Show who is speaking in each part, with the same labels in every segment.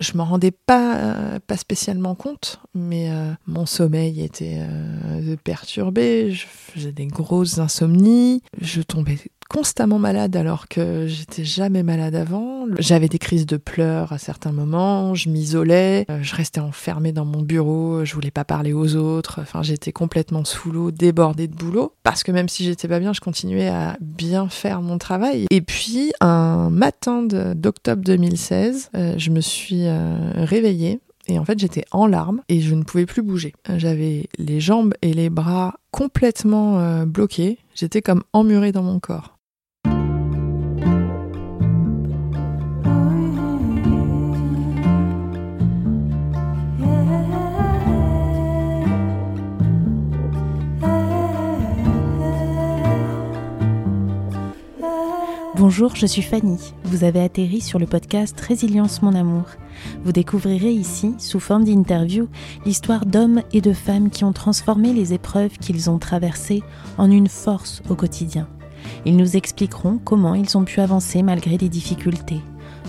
Speaker 1: Je m'en rendais pas, pas spécialement compte, mais mon sommeil était perturbé, je faisais des grosses insomnies, je tombais constamment malade alors que j'étais jamais malade avant. J'avais des crises de pleurs à certains moments, je m'isolais, euh, je restais enfermée dans mon bureau, je voulais pas parler aux autres, enfin j'étais complètement sous l'eau, débordée de boulot parce que même si j'étais pas bien, je continuais à bien faire mon travail. Et puis un matin d'octobre 2016, euh, je me suis euh, réveillée et en fait, j'étais en larmes et je ne pouvais plus bouger. J'avais les jambes et les bras complètement bloqués. J'étais comme emmurée dans mon corps.
Speaker 2: Bonjour, je suis Fanny. Vous avez atterri sur le podcast Résilience mon amour. Vous découvrirez ici, sous forme d'interview, l'histoire d'hommes et de femmes qui ont transformé les épreuves qu'ils ont traversées en une force au quotidien. Ils nous expliqueront comment ils ont pu avancer malgré les difficultés.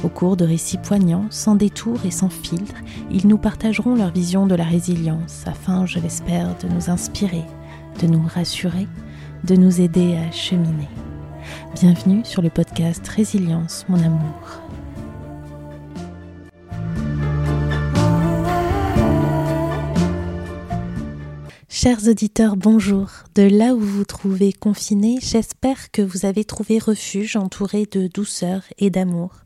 Speaker 2: Au cours de récits poignants, sans détour et sans filtre, ils nous partageront leur vision de la résilience afin, je l'espère, de nous inspirer, de nous rassurer, de nous aider à cheminer. Bienvenue sur le podcast Résilience, mon amour. Chers auditeurs, bonjour. De là où vous vous trouvez confinés, j'espère que vous avez trouvé refuge entouré de douceur et d'amour.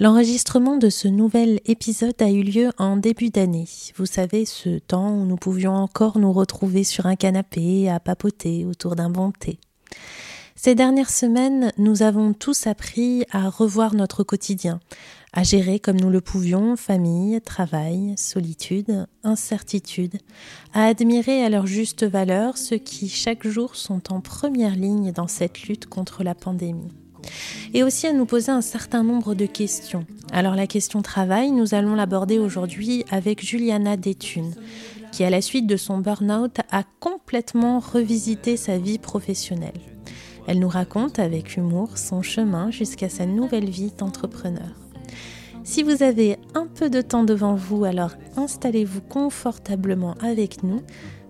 Speaker 2: L'enregistrement de ce nouvel épisode a eu lieu en début d'année. Vous savez, ce temps où nous pouvions encore nous retrouver sur un canapé à papoter autour d'un bon thé. Ces dernières semaines, nous avons tous appris à revoir notre quotidien, à gérer comme nous le pouvions famille, travail, solitude, incertitude, à admirer à leur juste valeur ceux qui chaque jour sont en première ligne dans cette lutte contre la pandémie. Et aussi à nous poser un certain nombre de questions. Alors la question travail, nous allons l'aborder aujourd'hui avec Juliana Détune, qui à la suite de son burn-out a complètement revisité sa vie professionnelle. Elle nous raconte avec humour son chemin jusqu'à sa nouvelle vie d'entrepreneur. Si vous avez un peu de temps devant vous, alors installez-vous confortablement avec nous.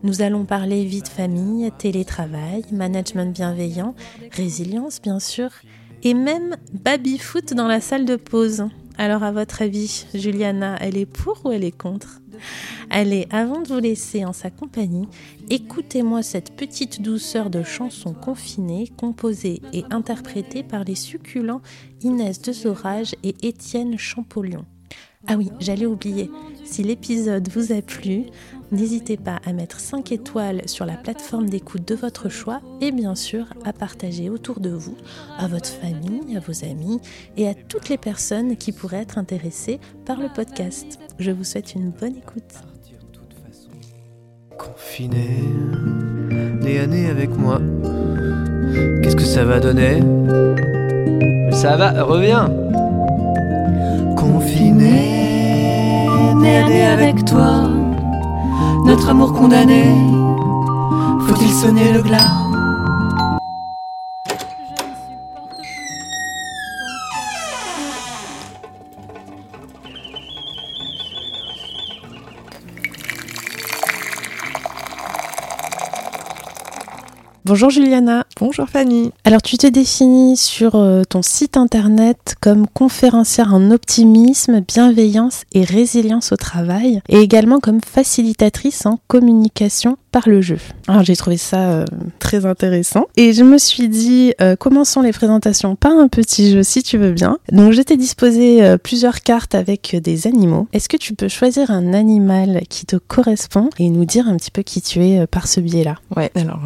Speaker 2: Nous allons parler vie de famille, télétravail, management bienveillant, résilience bien sûr, et même baby-foot dans la salle de pause. Alors à votre avis, Juliana, elle est pour ou elle est contre? Allez, avant de vous laisser en sa compagnie, écoutez-moi cette petite douceur de chanson confinée, composée et interprétée par les succulents Inès de Zorage et Étienne Champollion. Ah oui, j'allais oublier, si l'épisode vous a plu, n'hésitez pas à mettre 5 étoiles sur la plateforme d'écoute de votre choix et bien sûr à partager autour de vous, à votre famille, à vos amis et à toutes les personnes qui pourraient être intéressées par le podcast. Je vous souhaite une bonne écoute.
Speaker 3: Confiné, nez à nez avec moi, qu'est-ce que ça va donner? Ça va, reviens Confiné, nez à nez avec toi, notre amour condamné, faut-il sonner le glas?
Speaker 2: Bonjour Juliana.
Speaker 1: Bonjour Fanny.
Speaker 2: Alors tu te définis sur euh, ton site internet comme conférencière en optimisme, bienveillance et résilience au travail et également comme facilitatrice en communication par le jeu. Alors j'ai trouvé ça euh, très intéressant et je me suis dit euh, commençons les présentations? Par un petit jeu si tu veux bien. Donc je t'ai disposé plusieurs cartes avec des animaux. Est-ce que tu peux choisir un animal qui te correspond et nous dire un petit peu qui tu es par ce biais-là?
Speaker 1: Ouais, alors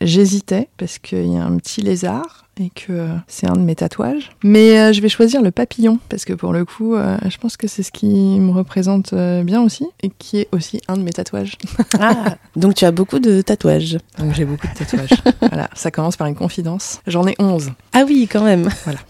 Speaker 1: J'hésitais parce qu'il y a un petit lézard et que c'est un de mes tatouages. Mais euh, je vais choisir le papillon parce que pour le coup, euh, je pense que c'est ce qui me représente euh, bien aussi et qui est aussi un de mes tatouages.
Speaker 2: ah, donc tu as beaucoup de tatouages.
Speaker 1: Donc j'ai beaucoup de tatouages. voilà, ça commence par une confidence. J'en ai 11.
Speaker 2: Ah oui, quand même.
Speaker 1: Voilà.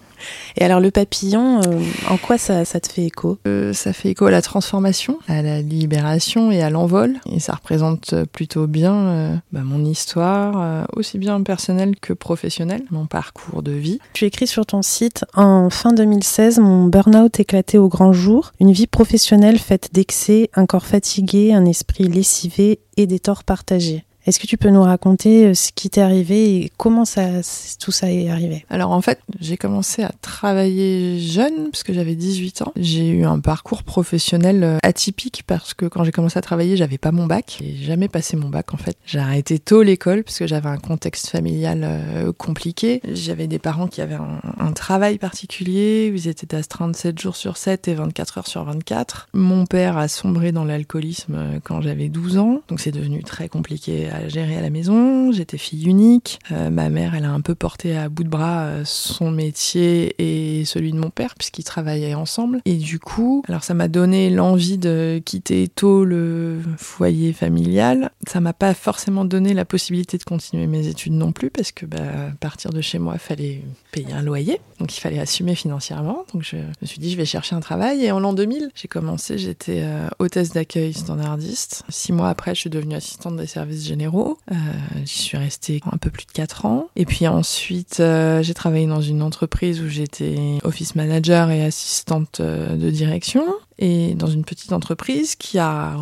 Speaker 2: Et alors le papillon, euh, en quoi ça, ça, te fait écho?
Speaker 1: Euh, Ça fait écho à la transformation, à la libération et à l'envol. Et ça représente plutôt bien euh, bah, mon histoire, aussi bien personnelle que professionnelle, mon parcours de vie.
Speaker 2: Tu écris sur ton site, en fin 2016, mon burn-out éclatait au grand jour, une vie professionnelle faite d'excès, un corps fatigué, un esprit lessivé et des torts partagés. Est-ce que tu peux nous raconter euh, ce qui t'est arrivé et comment ça, tout ça est arrivé?
Speaker 1: Alors en fait, j'ai commencé à travailler jeune parce que j'avais 18 ans. J'ai eu un parcours professionnel euh, atypique parce que quand j'ai commencé à travailler, j'avais pas mon bac. J'ai jamais passé mon bac en fait. J'ai arrêté tôt l'école parce que j'avais un contexte familial euh, compliqué. J'avais des parents qui avaient un, travail particulier. Ils étaient astreints 7 jours sur 7 et 24 heures sur 24. Mon père a sombré dans l'alcoolisme quand j'avais 12 ans. Donc c'est devenu très compliqué gérer à la maison. J'étais fille unique. Euh, ma mère, elle a un peu porté à bout de bras euh, son métier et celui de mon père puisqu'ils travaillaient ensemble. Et du coup, alors ça m'a donné l'envie de quitter tôt le foyer familial. Ça m'a pas forcément donné la possibilité de continuer mes études non plus parce que bah, à partir de chez moi, fallait payer un loyer, donc il fallait assumer financièrement. Donc je me suis dit, je vais chercher un travail. Et en l'an 2000, j'ai commencé, j'étais euh, hôtesse d'accueil standardiste. Six mois après, je suis devenue assistante des services généraux euh, j'y suis restée un peu plus de 4 ans. Et puis ensuite, euh, j'ai travaillé dans une entreprise où j'étais office manager et assistante euh, de direction. Et dans une petite entreprise qui a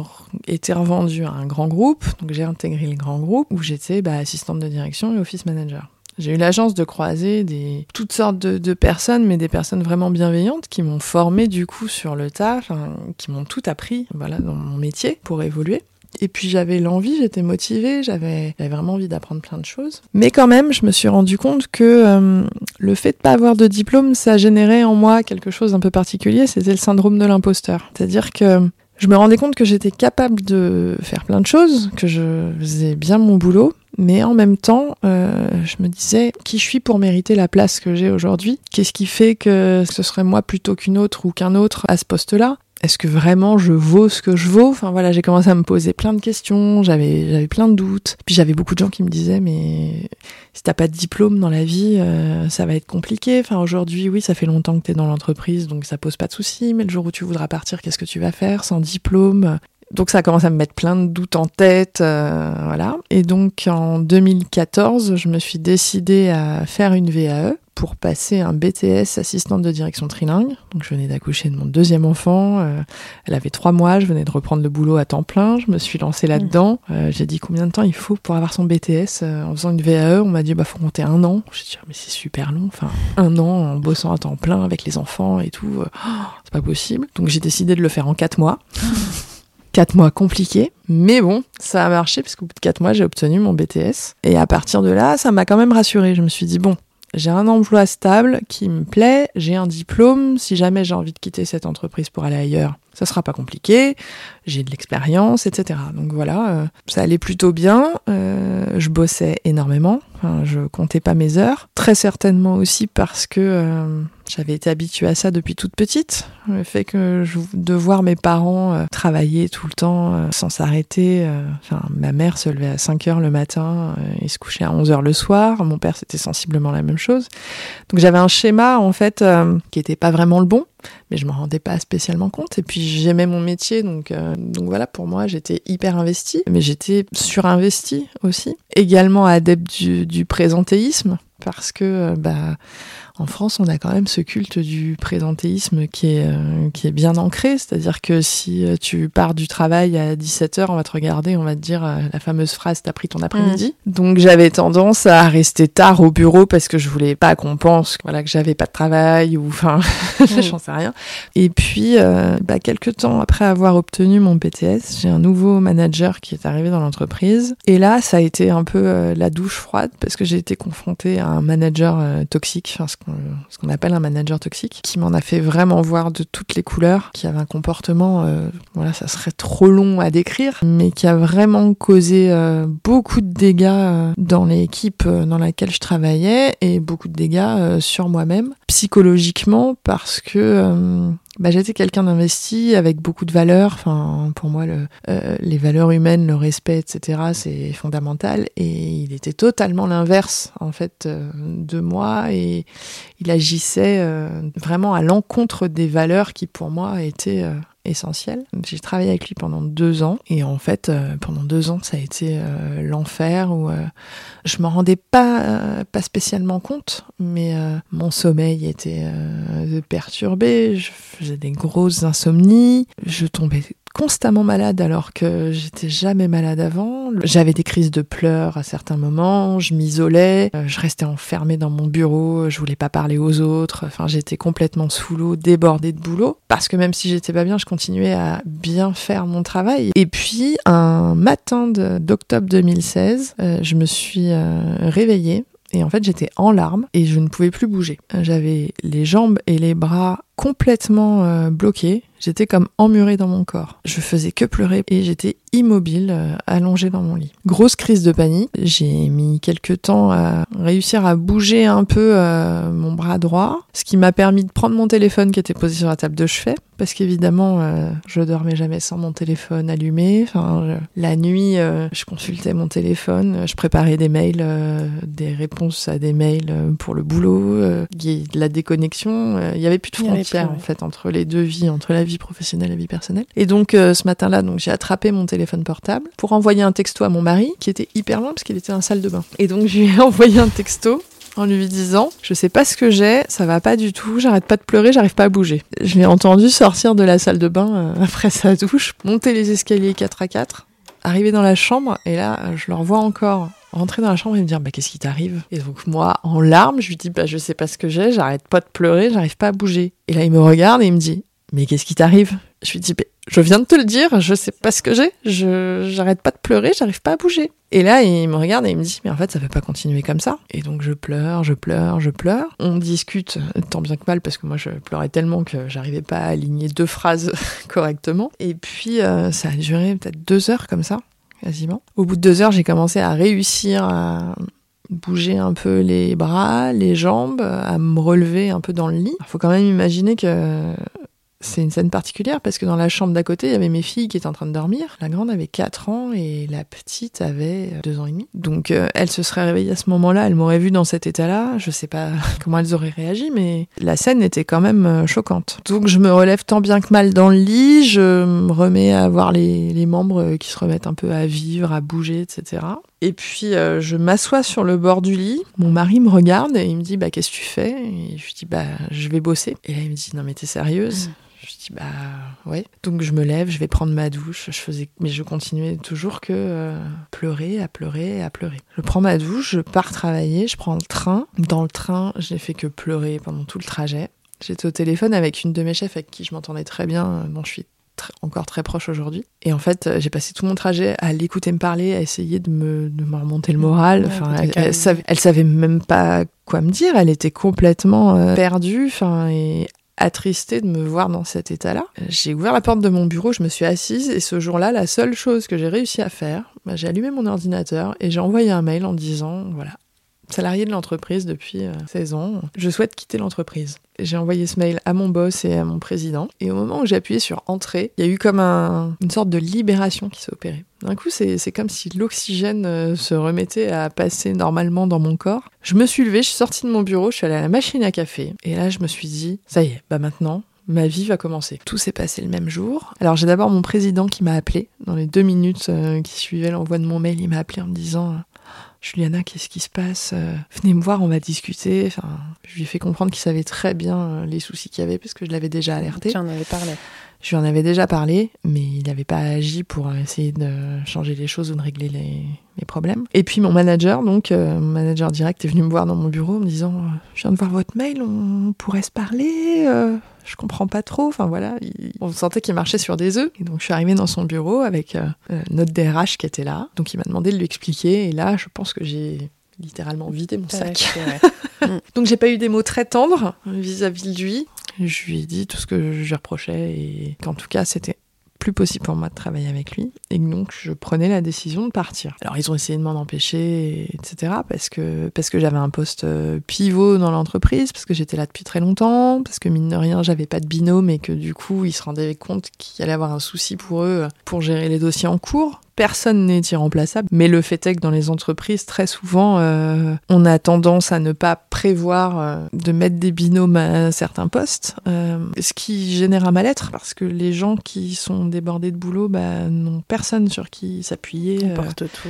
Speaker 1: été revendue à un grand groupe. Donc j'ai intégré le grand groupe où j'étais bah, assistante de direction et office manager. J'ai eu la chance de croiser des, toutes sortes de, personnes, mais des personnes vraiment bienveillantes qui m'ont formé du coup sur le tas, qui m'ont tout appris voilà, dans mon métier pour évoluer. Et puis j'avais l'envie, j'étais motivée, j'avais vraiment envie d'apprendre plein de choses. Mais quand même, je me suis rendu compte que euh, le fait de pas avoir de diplôme, ça générait en moi quelque chose d'un peu particulier, c'était le syndrome de l'imposteur. C'est-à-dire que je me rendais compte que j'étais capable de faire plein de choses, que je faisais bien mon boulot, mais en même temps, euh, je me disais qui je suis pour mériter la place que j'ai aujourd'hui? Qu'est-ce qui fait que ce serait moi plutôt qu'une autre ou qu'un autre à ce poste-là? Est-ce que vraiment je vaux ce que je vaux? Enfin voilà, j'ai commencé à me poser plein de questions, j'avais j'avais plein de doutes. Puis j'avais beaucoup de gens qui me disaient mais si t'as pas de diplôme dans la vie, euh, ça va être compliqué. Enfin aujourd'hui, oui, ça fait longtemps que t'es dans l'entreprise, donc ça pose pas de soucis. Mais le jour où tu voudras partir, qu'est-ce que tu vas faire? Sans diplôme donc ça a commencé à me mettre plein de doutes en tête, euh, voilà. Et donc en 2014, je me suis décidée à faire une VAE pour passer un BTS assistante de direction trilingue. Donc je venais d'accoucher de mon deuxième enfant, euh, elle avait trois mois, je venais de reprendre le boulot à temps plein, je me suis lancée là-dedans. Mm. Euh, j'ai dit combien de temps il faut pour avoir son BTS en faisant une VAE. On m'a dit bah faut compter un an. J'ai dit mais c'est super long, enfin un an en bossant à temps plein avec les enfants et tout, oh, c'est pas possible. Donc j'ai décidé de le faire en quatre mois. Quatre mois compliqués, mais bon, ça a marché parce qu'au bout de quatre mois, j'ai obtenu mon BTS. Et à partir de là, ça m'a quand même rassurée. Je me suis dit, bon, j'ai un emploi stable qui me plaît, j'ai un diplôme, si jamais j'ai envie de quitter cette entreprise pour aller ailleurs, ça sera pas compliqué, j'ai de l'expérience, etc. Donc voilà, euh, ça allait plutôt bien, euh, je bossais énormément, je comptais pas mes heures, très certainement aussi parce que euh, j'avais été habituée à ça depuis toute petite, le fait que je, de voir mes parents travailler tout le temps sans s'arrêter, enfin ma mère se levait à 5 heures le matin et se couchait à 11 heures le soir, mon père c'était sensiblement la même chose, donc j'avais un schéma en fait qui était pas vraiment le bon, mais je m'en rendais pas spécialement compte. Et puis j'aimais mon métier, donc euh, donc voilà, pour moi j'étais hyper investie, mais j'étais surinvestie aussi. Également adepte du, du présentéisme parce que euh, bah en France, on a quand même ce culte du présentéisme qui est, euh, qui est bien ancré. C'est-à-dire que si euh, tu pars du travail à 17h, on va te regarder, on va te dire euh, la fameuse phrase T'as pris ton après-midi. Mm. Donc j'avais tendance à rester tard au bureau parce que je voulais pas qu'on pense voilà, que j'avais pas de travail ou enfin, mm. j'en sais rien. Et puis, bah, quelques temps après avoir obtenu mon BTS, j'ai un nouveau manager qui est arrivé dans l'entreprise. Et là, ça a été un peu la douche froide parce que j'ai été confrontée à un manager toxique, enfin, ce qu'on appelle un manager toxique, qui m'en a fait vraiment voir de toutes les couleurs, qui avait un comportement, euh, voilà, ça serait trop long à décrire, mais qui a vraiment causé euh, beaucoup de dégâts euh, dans l'équipe dans laquelle je travaillais et beaucoup de dégâts sur moi-même, psychologiquement, parce que bah, j'étais quelqu'un d'investi avec beaucoup de valeurs. Enfin, pour moi, le, euh, les valeurs humaines, le respect, etc., c'est fondamental. Et il était totalement l'inverse, en fait, euh, de moi. Et il agissait euh, vraiment à l'encontre des valeurs qui, pour moi, étaient essentielles. J'ai travaillé avec lui pendant deux ans. Et en fait, euh, pendant deux ans, ça a été euh, l'enfer où euh, je m'en rendais pas, euh, pas spécialement compte, mais mon sommeil était perturbé. Je faisais des grosses insomnies. Je tombais constamment malade alors que j'étais jamais malade avant. J'avais des crises de pleurs à certains moments, je m'isolais, euh, je restais enfermée dans mon bureau, je voulais pas parler aux autres, enfin j'étais complètement sous l'eau, débordée de boulot parce que même si j'étais pas bien, je continuais à bien faire mon travail. Et puis un matin d'octobre 2016, euh, je me suis euh, réveillée et en fait, j'étais en larmes et je ne pouvais plus bouger. J'avais les jambes et les bras complètement euh, bloqués. J'étais comme emmurée dans mon corps. Je faisais que pleurer et j'étais immobile, euh, allongée dans mon lit. Grosse crise de panique. J'ai mis quelques temps à réussir à bouger un peu euh, mon bras droit, ce qui m'a permis de prendre mon téléphone qui était posé sur la table de chevet, parce qu'évidemment, euh, je dormais jamais sans mon téléphone allumé. La nuit, je consultais mon téléphone, je préparais des mails, des réponses à des mails pour le boulot, de la déconnexion. Il y avait plus de frontières en fait entre les deux vies, entre la vie professionnelle et la vie personnelle. Et donc euh, ce matin-là, donc j'ai attrapé mon téléphone portable pour envoyer un texto à mon mari qui était hyper loin parce qu'il était en salle de bain. Et donc je lui ai envoyé un texto en lui disant je sais pas ce que j'ai, ça va pas du tout, j'arrête pas de pleurer, j'arrive pas à bouger. Je l'ai entendu sortir de la salle de bain euh, après sa douche, monter les escaliers 4 à 4, arriver dans la chambre et là je le revois encore rentrer dans la chambre et me dire bah qu'est-ce qui t'arrive? Et donc moi en larmes, je lui dis bah je sais pas ce que j'ai, j'arrête pas de pleurer, j'arrive pas à bouger. Et là il me regarde et il me dit mais qu'est-ce qui t'arrive? Je lui dis bah, je viens de te le dire, je sais pas ce que j'ai, je j'arrête pas de pleurer, j'arrive pas à bouger. Et là, il me regarde et il me dit, mais en fait, ça peut pas continuer comme ça. Et donc, je pleure, je pleure, je pleure. On discute euh, tant bien que mal parce que moi, je pleurais tellement que j'arrivais pas à aligner deux phrases correctement. Et puis, euh, ça a duré peut-être deux heures comme ça, quasiment. Au bout de deux heures, j'ai commencé à réussir à bouger un peu les bras, les jambes, à me relever un peu dans le lit. Il faut quand même imaginer que c'est une scène particulière parce que dans la chambre d'à côté, il y avait mes filles qui étaient en train de dormir. La grande avait 4 ans et la petite avait 2 ans et demi. Donc euh, elle se serait réveillée à ce moment-là, elle m'aurait vue dans cet état-là. Je sais pas comment elles auraient réagi, mais la scène était quand même euh, choquante. Donc je me relève tant bien que mal dans le lit, je me remets à voir les, membres qui se remettent un peu à vivre, à bouger, etc. Et puis euh, je m'assois sur le bord du lit. Mon mari me regarde et il me dit bah qu'est-ce que tu fais? Et je lui dis bah je vais bosser. Et là il me dit non mais t'es sérieuse? Je dis bah ouais. Donc je me lève, je vais prendre ma douche. Je faisais mais je continuais toujours que euh, pleurer, à pleurer, à pleurer. Je prends ma douche, je pars travailler, je prends le train. Dans le train, j'ai fait que pleurer pendant tout le trajet. J'étais au téléphone avec une de mes chefs avec qui je m'entendais très bien, euh, dont je suis tr- encore très proche aujourd'hui. Et en fait, euh, j'ai passé tout mon trajet à l'écouter me parler, à essayer de me, de me remonter le moral.
Speaker 2: Ouais,
Speaker 1: Enfin, elle, elle savait, elle savait même pas quoi me dire. Elle était complètement euh, perdue, enfin, et attristée de me voir dans cet état-là. J'ai ouvert la porte de mon bureau, je me suis assise, et ce jour-là, la seule chose que j'ai réussi à faire, bah, j'ai allumé mon ordinateur et j'ai envoyé un mail en disant, voilà, salarié de l'entreprise depuis euh, 16 ans, je souhaite quitter l'entreprise. J'ai envoyé ce mail à mon boss et à mon président. Et au moment où j'ai appuyé sur entrée, il y a eu comme un- une sorte de libération qui s'est opérée. D'un coup, c'est c'est comme si l'oxygène euh, se remettait à passer normalement dans mon corps. Je me suis levée, je suis sortie de mon bureau, je suis allée à la machine à café. Et là, je me suis dit, ça y est, bah maintenant, ma vie va commencer. Tout s'est passé le même jour. Alors j'ai d'abord mon président qui m'a appelé. Dans les deux minutes euh, qui suivaient l'envoi de mon mail, il m'a appelé en me disant... Juliana, qu'est-ce qui se passe Euh, Venez me voir, on va discuter. Enfin, je lui ai fait comprendre qu'il savait très bien euh, les soucis qu'il y avait parce que je l'avais déjà alerté.
Speaker 2: Tu en avais parlé.
Speaker 1: Je lui en avais déjà parlé, mais il n'avait pas agi pour euh, essayer de changer les choses ou de régler les, les problèmes. Et puis mon manager, donc euh, mon manager direct, est venu me voir dans mon bureau en me disant Je viens de voir votre mail, on pourrait se parler euh, Je comprends pas trop. Enfin voilà, il- on sentait qu'il marchait sur des œufs. Et donc je suis arrivée dans son bureau avec euh, euh, notre DRH qui était là. Donc il m'a demandé de lui expliquer. Et là, je pense que j'ai littéralement vidé mon sac.
Speaker 2: Ouais, ouais.
Speaker 1: Donc j'ai pas eu des mots très tendres vis-à-vis de lui. Je lui ai dit tout ce que je lui reprochais et qu'en tout cas c'était plus possible pour moi de travailler avec lui. Et donc, je prenais la décision de partir. Alors, ils ont essayé de m'en empêcher, etc. Parce que, parce que j'avais un poste euh, pivot dans l'entreprise, parce que j'étais là depuis très longtemps, parce que mine de rien, j'avais pas de binôme et que du coup, ils se rendaient compte qu'il allait avoir un souci pour eux pour gérer les dossiers en cours personne n'est irremplaçable, mais le fait est que dans les entreprises, très souvent, euh, on a tendance à ne pas prévoir euh, de mettre des binômes à certains postes, euh, ce qui génère un mal-être parce que les gens qui sont débordés de boulot bah, n'ont personne sur qui s'appuyer.
Speaker 2: Ils portent tout.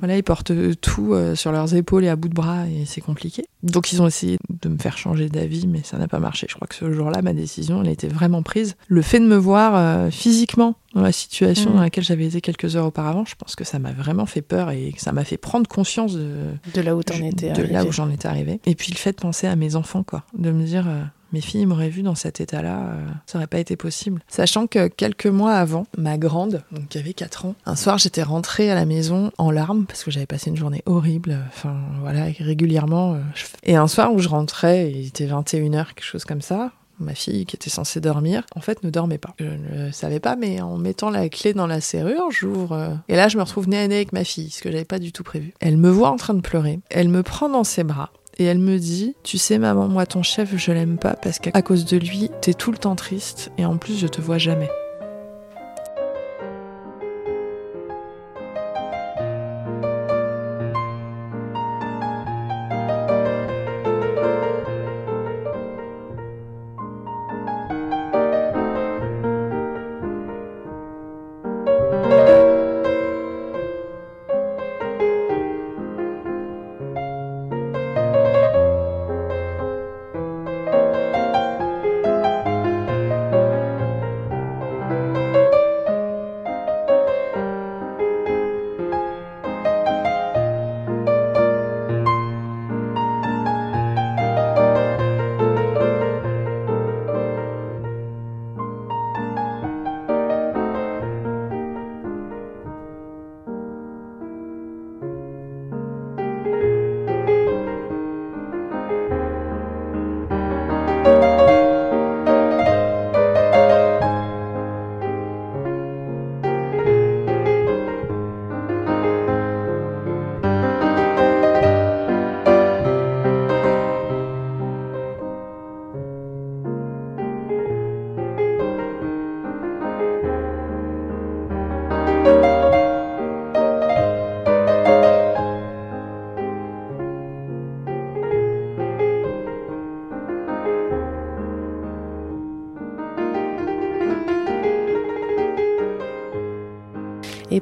Speaker 1: Voilà, ils portent tout sur leurs épaules et à bout de bras et c'est compliqué. Donc ils ont essayé de me faire changer d'avis, mais ça n'a pas marché. Je crois que ce jour-là, ma décision, elle était vraiment prise. Le fait de me voir physiquement dans la situation
Speaker 2: Mm.
Speaker 1: dans laquelle j'avais été quelques heures auparavant, je pense que ça m'a vraiment fait peur et que ça m'a fait prendre conscience de,
Speaker 2: De là où t'en
Speaker 1: je-
Speaker 2: étais
Speaker 1: de
Speaker 2: arrivé.
Speaker 1: là où j'en étais arrivée. Et puis le fait de penser à mes enfants, quoi, de me dire euh, mes filles m'auraient vu dans cet état-là, euh, ça aurait pas été possible. Sachant que quelques mois avant, ma grande, donc qui avait 4 ans, un soir j'étais rentrée à la maison en larmes parce que j'avais passé une journée horrible. Enfin voilà, régulièrement. euh, je- Et un soir où je rentrais, il était 21h, quelque chose comme ça. Ma fille, qui était censée dormir, en fait, ne dormait pas. Je ne le savais pas, mais en mettant la clé dans la serrure, j'ouvre. euh, Et là, je me retrouve nez à nez avec ma fille, ce que j'avais pas du tout prévu. Elle me voit en train de pleurer. Elle me prend dans ses bras. Et elle me dit, tu sais maman, moi ton chef, je l'aime pas parce qu'à cause de lui, t'es tout le temps triste et en plus je te vois jamais.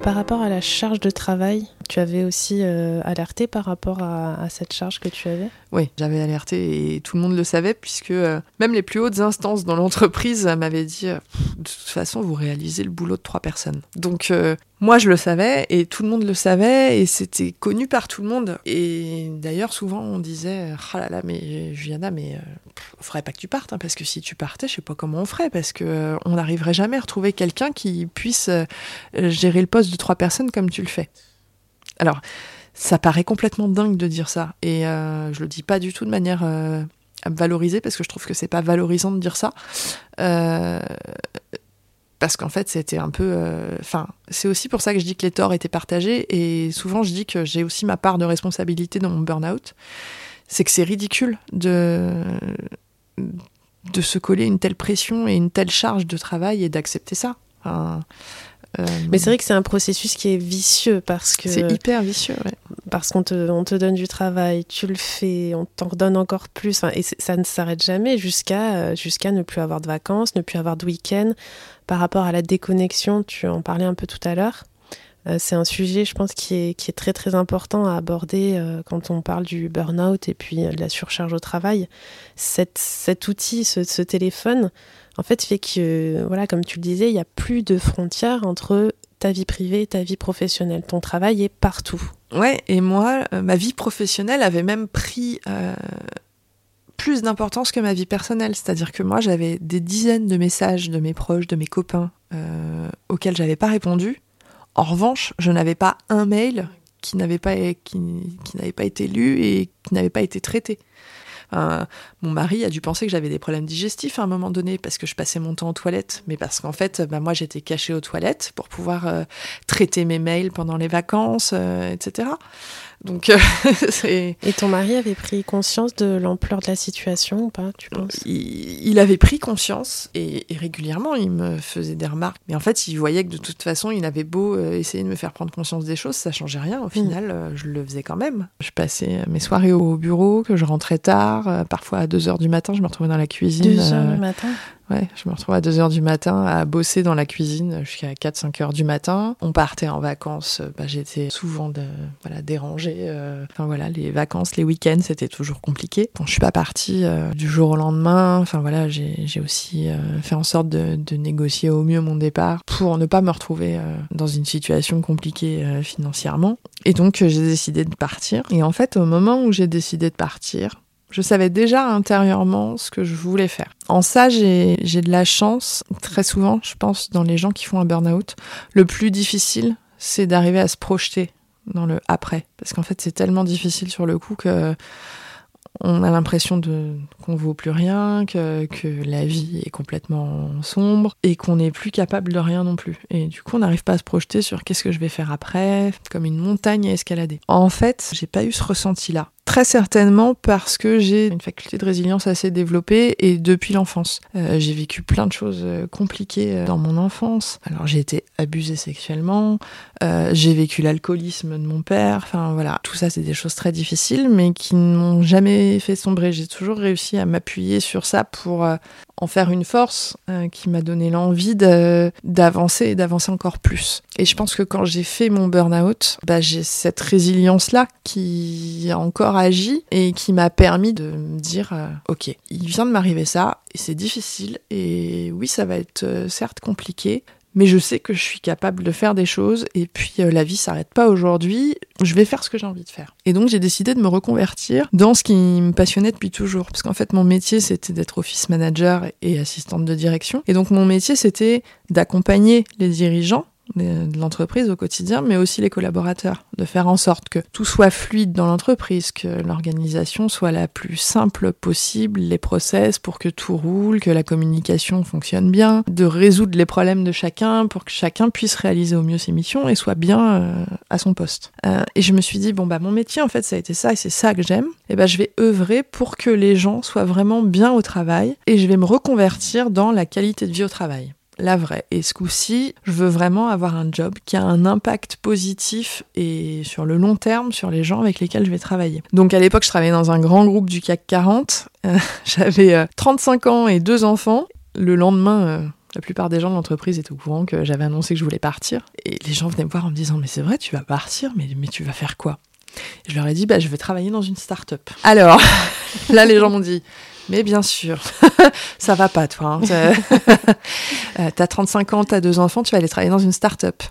Speaker 2: Par rapport à la charge de travail, tu avais aussi euh, alerté par rapport à, cette charge que tu avais?
Speaker 1: Oui, j'avais alerté et tout le monde le savait puisque euh, même les plus hautes instances dans l'entreprise m'avaient dit euh, de toute façon vous réalisez le boulot de trois personnes. Donc euh, moi je le savais et tout le monde le savait et c'était connu par tout le monde. Et d'ailleurs souvent on disait ah là là mais Juliana mais euh, faudrait pas que tu partes hein, parce que si tu partais je sais pas comment on ferait parce que euh, on n'arriverait jamais à retrouver quelqu'un qui puisse euh, gérer le poste de trois personnes comme tu le fais. Alors ça paraît complètement dingue de dire ça. Et je le dis pas du tout de manière à me valoriser, parce que je trouve que c'est pas valorisant de dire ça. Euh, parce qu'en fait, c'était un peu. euh, Enfin, c'est aussi pour ça que je dis que les torts étaient partagés. Et souvent, je dis que j'ai aussi ma part de responsabilité dans mon burn-out. C'est que c'est ridicule de de se coller une telle pression et une telle charge de travail et d'accepter ça. Euh,
Speaker 2: Mais c'est vrai que c'est un processus qui est vicieux parce que
Speaker 1: c'est hyper vicieux. ouais.
Speaker 2: parce qu'on te, on te donne du travail, tu le fais, on t'en redonne encore plus, et ça ne s'arrête jamais jusqu'à euh, jusqu'à ne plus avoir de vacances, ne plus avoir de week-end. Par rapport à la déconnexion, tu en parlais un peu tout à l'heure. Euh, c'est un sujet, je pense, qui est, qui est très très important à aborder euh, quand on parle du burn-out et puis de la surcharge au travail. Cet, cet outil, ce, ce téléphone, en fait, fait que, voilà, comme tu le disais, il n'y a plus de frontières entre ta vie privée et ta vie professionnelle. Ton travail est partout.
Speaker 1: Ouais, et moi, euh, ma vie professionnelle avait même pris euh, plus d'importance que ma vie personnelle. C'est-à-dire que moi, j'avais des dizaines de messages de mes proches, de mes copains, euh, auxquels j'avais pas répondu. En revanche, je n'avais pas un mail qui n'avait pas, qui, qui n'avait pas été lu et qui n'avait pas été traité. Euh, mon mari a dû penser que j'avais des problèmes digestifs à un moment donné parce que je passais mon temps aux toilettes, mais parce qu'en fait, bah, moi j'étais cachée aux toilettes pour pouvoir euh, traiter mes mails pendant les vacances, euh, etc. Donc, euh, c'est.
Speaker 2: Et ton mari avait pris conscience de l'ampleur de la situation ou pas, tu penses?
Speaker 1: Il, il avait pris conscience et, et régulièrement il me faisait des remarques. Mais en fait, il voyait que de toute façon, il avait beau euh, essayer de me faire prendre conscience des choses, ça changeait rien. Au final, euh, je le faisais quand même. Je passais mes soirées au bureau, que je rentrais tard, parfois à 2 heures du matin, je me retrouvais dans la cuisine.
Speaker 2: Deux heures
Speaker 1: euh,
Speaker 2: du matin?
Speaker 1: Je me retrouvais à 2 heures du matin à bosser dans la cuisine jusqu'à 4-5 heures du matin. On partait en vacances, euh, bah, j'étais souvent dérangée. euh, Enfin voilà, les vacances, les week-ends, c'était toujours compliqué. Bon, je suis pas partie euh, du jour au lendemain. Enfin voilà, j'ai aussi fait en sorte de, négocier au mieux mon départ pour ne pas me retrouver dans une situation compliquée financièrement. Et donc j'ai décidé de partir. Et en fait, au moment où j'ai décidé de partir, je savais déjà intérieurement ce que je voulais faire. En ça, j'ai de la chance. Très souvent, je pense, dans les gens qui font un burn-out, le plus difficile, c'est d'arriver à se projeter dans le après. Parce qu'en fait, c'est tellement difficile sur le coup que on a l'impression qu'on vaut plus rien, que, que la vie est complètement sombre et qu'on n'est plus capable de rien non plus. Et du coup, on n'arrive pas à se projeter sur qu'est-ce que je vais faire après, comme une montagne à escalader. En fait, j'ai pas eu ce ressenti-là. Très certainement parce que j'ai une faculté de résilience assez développée et depuis l'enfance. Euh, j'ai vécu plein de choses euh, compliquées euh, dans mon enfance. Alors j'ai été abusée sexuellement, j'ai vécu l'alcoolisme de mon père, enfin voilà. Tout ça c'est des choses très difficiles mais qui ne m'ont jamais fait sombrer. J'ai toujours réussi à m'appuyer sur ça pour en faire une force euh, qui m'a donné l'envie d'avancer et d'avancer encore plus. Et je pense que quand j'ai fait mon burn-out, bah, j'ai cette résilience-là qui a encore agi et qui m'a permis de me dire, euh, ok, il vient de m'arriver ça, et c'est difficile, et oui, ça va être euh, certes compliqué, mais je sais que je suis capable de faire des choses, et puis euh, la vie s'arrête pas aujourd'hui, je vais faire ce que j'ai envie de faire. Et donc j'ai décidé de me reconvertir dans ce qui me passionnait depuis toujours, parce qu'en fait mon métier c'était d'être office manager et assistante de direction, et donc mon métier c'était d'accompagner les dirigeants de l'entreprise au quotidien, mais aussi les collaborateurs, de faire en sorte que tout soit fluide dans l'entreprise, que l'organisation soit la plus simple possible, les process pour que tout roule, que la communication fonctionne bien, de résoudre les problèmes de chacun pour que chacun puisse réaliser au mieux ses missions et soit bien euh, à son poste. Euh, et je me suis dit bon bah mon métier en fait ça a été ça et c'est ça que j'aime. Et ben je vais œuvrer pour que les gens soient vraiment bien au travail et je vais me reconvertir dans la qualité de vie au travail la vraie. Et ce coup-ci, je veux vraiment avoir un job qui a un impact positif et sur le long terme sur les gens avec lesquels je vais travailler. Donc à l'époque, je travaillais dans un grand groupe du CAC 40. Euh, J'avais euh, 35 ans et deux enfants. Le lendemain, euh, la plupart des gens de l'entreprise étaient au courant que j'avais annoncé que je voulais partir. Et les gens venaient me voir en me disant Mais c'est vrai, tu vas partir, mais, mais tu vas faire quoi? Je leur ai dit bah, Je vais travailler dans une start-up. Alors, là, les gens m'ont dit mais bien sûr, ça va pas, toi. Hein. T'as- Euh, T'as 35 ans, t'as deux enfants, tu vas aller travailler dans une start-up.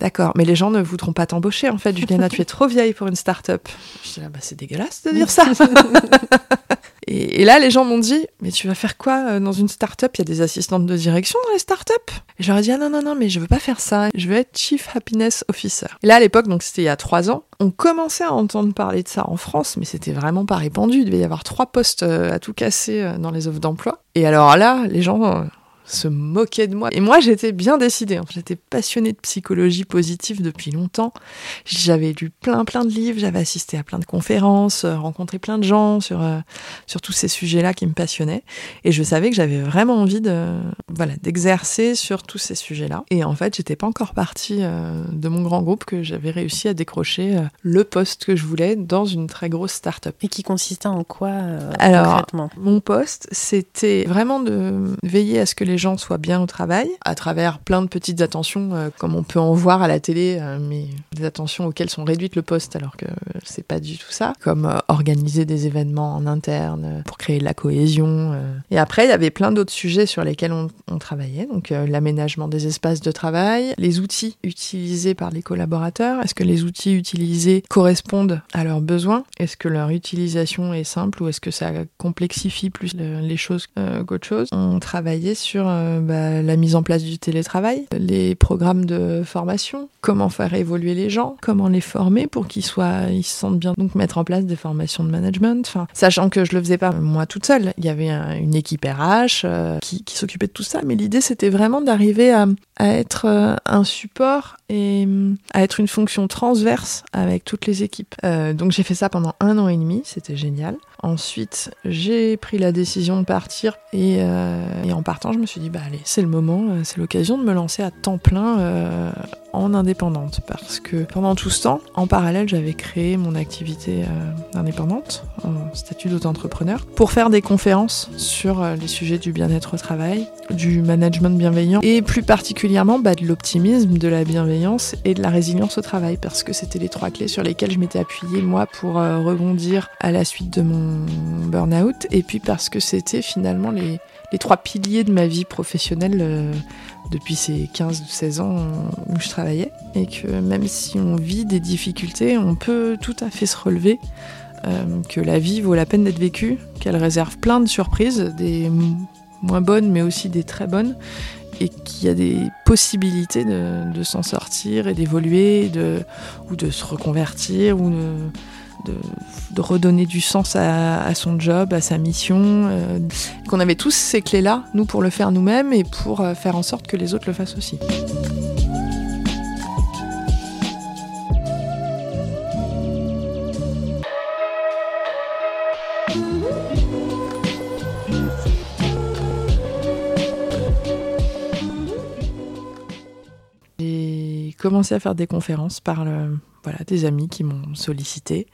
Speaker 1: D'accord, mais les gens ne voudront pas t'embaucher, en fait, Juliana, tu es trop vieille pour une start-up. Je dis, ah, bah, c'est dégueulasse de dire ça. et, là, les gens m'ont dit, mais tu vas faire quoi euh, dans une start-up? Il y a des assistantes de direction dans les start-up? Et je leur ai dit, ah non, non, non, mais je veux pas faire ça. Je veux être Chief Happiness Officer. Et là, à l'époque, donc c'était il y a trois ans, on commençait à entendre parler de ça en France, mais c'était vraiment pas répandu. Il devait y avoir trois postes euh, à tout casser euh, dans les offres d'emploi. Et alors là, les gens se moquaient de moi. Et moi, j'étais bien décidée. hein. J'étais passionnée de psychologie positive depuis longtemps. J'avais lu plein, plein de livres, j'avais assisté à plein de conférences, euh, rencontré plein de gens sur, euh, sur tous ces sujets-là qui me passionnaient. Et je savais que j'avais vraiment envie de, voilà, d'exercer sur tous ces sujets-là. Et en fait, j'étais pas encore partie euh, de mon grand groupe que j'avais réussi à décrocher le poste que je voulais dans une très grosse start-up.
Speaker 2: Et qui consistait en quoi
Speaker 1: Alors,
Speaker 2: concrètement?
Speaker 1: Mon poste, c'était vraiment de veiller à ce que les gens soient bien au travail, à travers plein de petites attentions, euh, comme on peut en voir à la télé, euh, mais des attentions auxquelles sont réduites le poste, alors que c'est pas du tout ça. Comme euh, organiser des événements en interne pour créer de la cohésion. Et après, il y avait plein d'autres sujets sur lesquels on, travaillait, donc l'aménagement des espaces de travail, les outils utilisés par les collaborateurs. Est-ce que les outils utilisés correspondent à leurs besoins Est-ce que leur utilisation est simple ou est-ce que ça complexifie plus le- les choses qu'autre chose On travaillait sur euh, bah, la mise en place du télétravail, les programmes de formation, comment faire évoluer les gens, comment les former pour qu'ils soient, ils se sentent bien. Donc mettre en place des formations de management. Sachant que je le faisais pas moi toute seule, il y avait une équipe RH euh, qui, s'occupait de tout ça. Mais l'idée c'était vraiment d'arriver à, être euh, un support et mm, à être une fonction transverse avec toutes les équipes. Donc j'ai fait ça pendant un an et demi, c'était génial. Ensuite, j'ai pris la décision de partir et, euh, et, en partant, je me suis dit bah allez, c'est le moment, euh, c'est l'occasion de me lancer à temps plein euh, en indépendante parce que pendant tout ce temps, en parallèle, j'avais créé mon activité euh, indépendante en statut d'auto-entrepreneur pour faire des conférences sur euh, les sujets du bien-être au travail, du management bienveillant et plus particulièrement bah, de l'optimisme, de la bienveillance et de la résilience au travail parce que c'était les trois clés sur lesquelles je m'étais appuyée moi pour euh, rebondir à la suite de mon burn-out et puis parce que c'était finalement les, trois piliers de ma vie professionnelle depuis ces 15 ou 16 ans où je travaillais et que même si on vit des difficultés, on peut tout à fait se relever, euh, que la vie vaut la peine d'être vécue, qu'elle réserve plein de surprises, des moins bonnes mais aussi des très bonnes et qu'il y a des possibilités de, s'en sortir et d'évoluer ou de se reconvertir ou de, de, redonner du sens à, à, son job, à sa mission. Euh, qu'on avait tous ces clés-là, nous, pour le faire nous-mêmes et pour euh, faire en sorte que les autres le fassent aussi. Commencé à faire des conférences par le, voilà, des amis qui m'ont sollicité.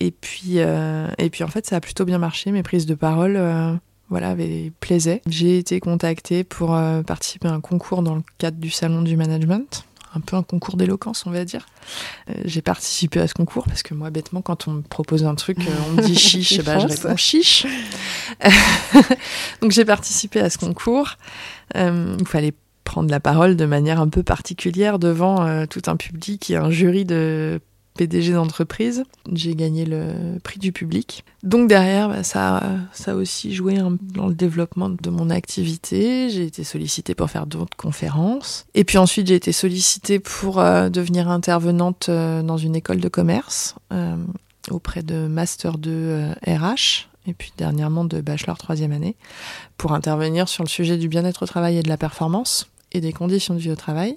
Speaker 1: Et puis, euh, et puis en fait, ça a plutôt bien marché. Mes prises de parole euh, voilà, avaient, plaisaient. J'ai été contactée pour euh, participer à un concours dans le cadre du salon du management. Un peu un concours d'éloquence, on va dire. J'ai participé à ce concours parce que moi, bêtement, quand on me propose un truc, on me dit chiche, bah, je réponds chiche. Donc j'ai participé à ce concours. il fallait prendre la parole de manière un peu particulière devant euh, tout un public et un jury de PDG d'entreprise. J'ai gagné le prix du public. Donc derrière, bah, ça, a aussi joué dans le développement de mon activité. J'ai été sollicitée pour faire d'autres conférences. Et puis ensuite, j'ai été sollicitée pour euh, devenir intervenante euh, dans une école de commerce auprès de Master 2 RH et puis dernièrement de bachelor troisième année, pour intervenir sur le sujet du bien-être au travail et de la performance et des conditions de vie au travail.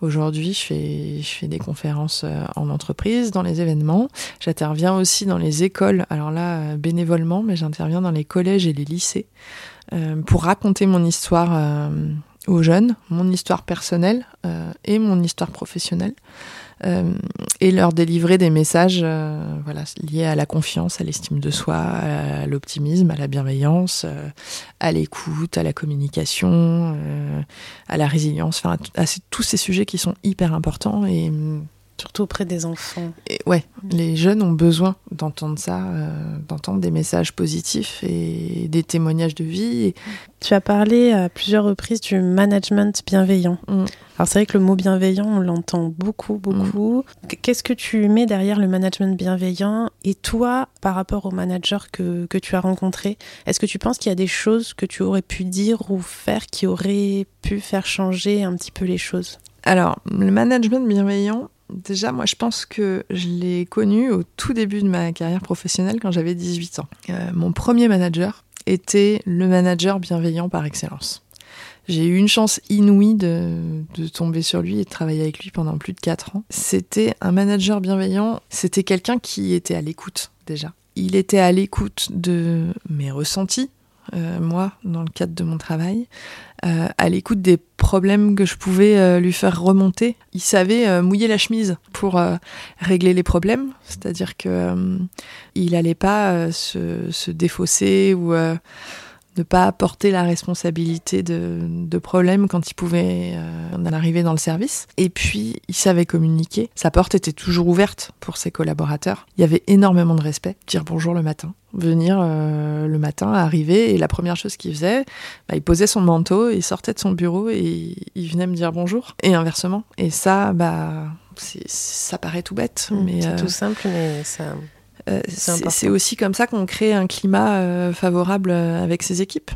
Speaker 1: Aujourd'hui, je fais, je fais des conférences en entreprise, dans les événements. J'interviens aussi dans les écoles, alors là, bénévolement, mais j'interviens dans les collèges et les lycées euh, pour raconter mon histoire euh, aux jeunes, mon histoire personnelle euh, et mon histoire professionnelle. Euh, et leur délivrer des messages euh, voilà, liés à la confiance, à l'estime de soi, à l'optimisme, à la bienveillance, euh, à l'écoute, à la communication, à la résilience, enfin à, à tous ces sujets qui sont hyper importants et
Speaker 2: Surtout auprès des enfants.
Speaker 1: Et ouais, les jeunes ont besoin d'entendre ça, euh, d'entendre des messages positifs et des témoignages de vie. Et...
Speaker 2: Tu as parlé à plusieurs reprises du management bienveillant. Mm. Alors c'est vrai que le mot bienveillant, on l'entend beaucoup, beaucoup. Mm. Qu'est-ce que tu mets derrière le management bienveillant? Et toi, par rapport aux managers que, que tu as rencontrés, est-ce que tu penses qu'il y a des choses que tu aurais pu dire ou faire qui auraient pu faire changer un petit peu les choses?
Speaker 1: Alors, le management bienveillant, Déjà, moi, je pense que je l'ai connu au tout début de ma carrière professionnelle quand j'avais 18 ans. Euh, mon premier manager était le manager bienveillant par excellence. J'ai eu une chance inouïe de, de, tomber sur lui et de travailler avec lui pendant plus de 4 ans. C'était un manager bienveillant, c'était quelqu'un qui était à l'écoute déjà. Il était à l'écoute de mes ressentis, euh, moi, dans le cadre de mon travail, euh, à l'écoute des problèmes que je pouvais euh, lui faire remonter. Il savait mouiller la chemise pour régler les problèmes, c'est-à-dire que il allait pas se, défausser ou ne pas porter la responsabilité de, de problèmes quand il pouvait euh, en arriver dans le service. Et puis, il savait communiquer. Sa porte était toujours ouverte pour ses collaborateurs. Il y avait énormément de respect. Dire bonjour le matin, venir euh, le matin, arriver, et la première chose qu'il faisait, bah, il posait son manteau, il sortait de son bureau et il venait me dire bonjour. Et inversement. Et ça, bah, ça paraît tout bête.
Speaker 2: Mmh,
Speaker 1: mais
Speaker 2: c'est euh, tout simple, mais ça...
Speaker 1: Euh, c'est aussi comme ça qu'on crée un climat euh, favorable avec ses équipes.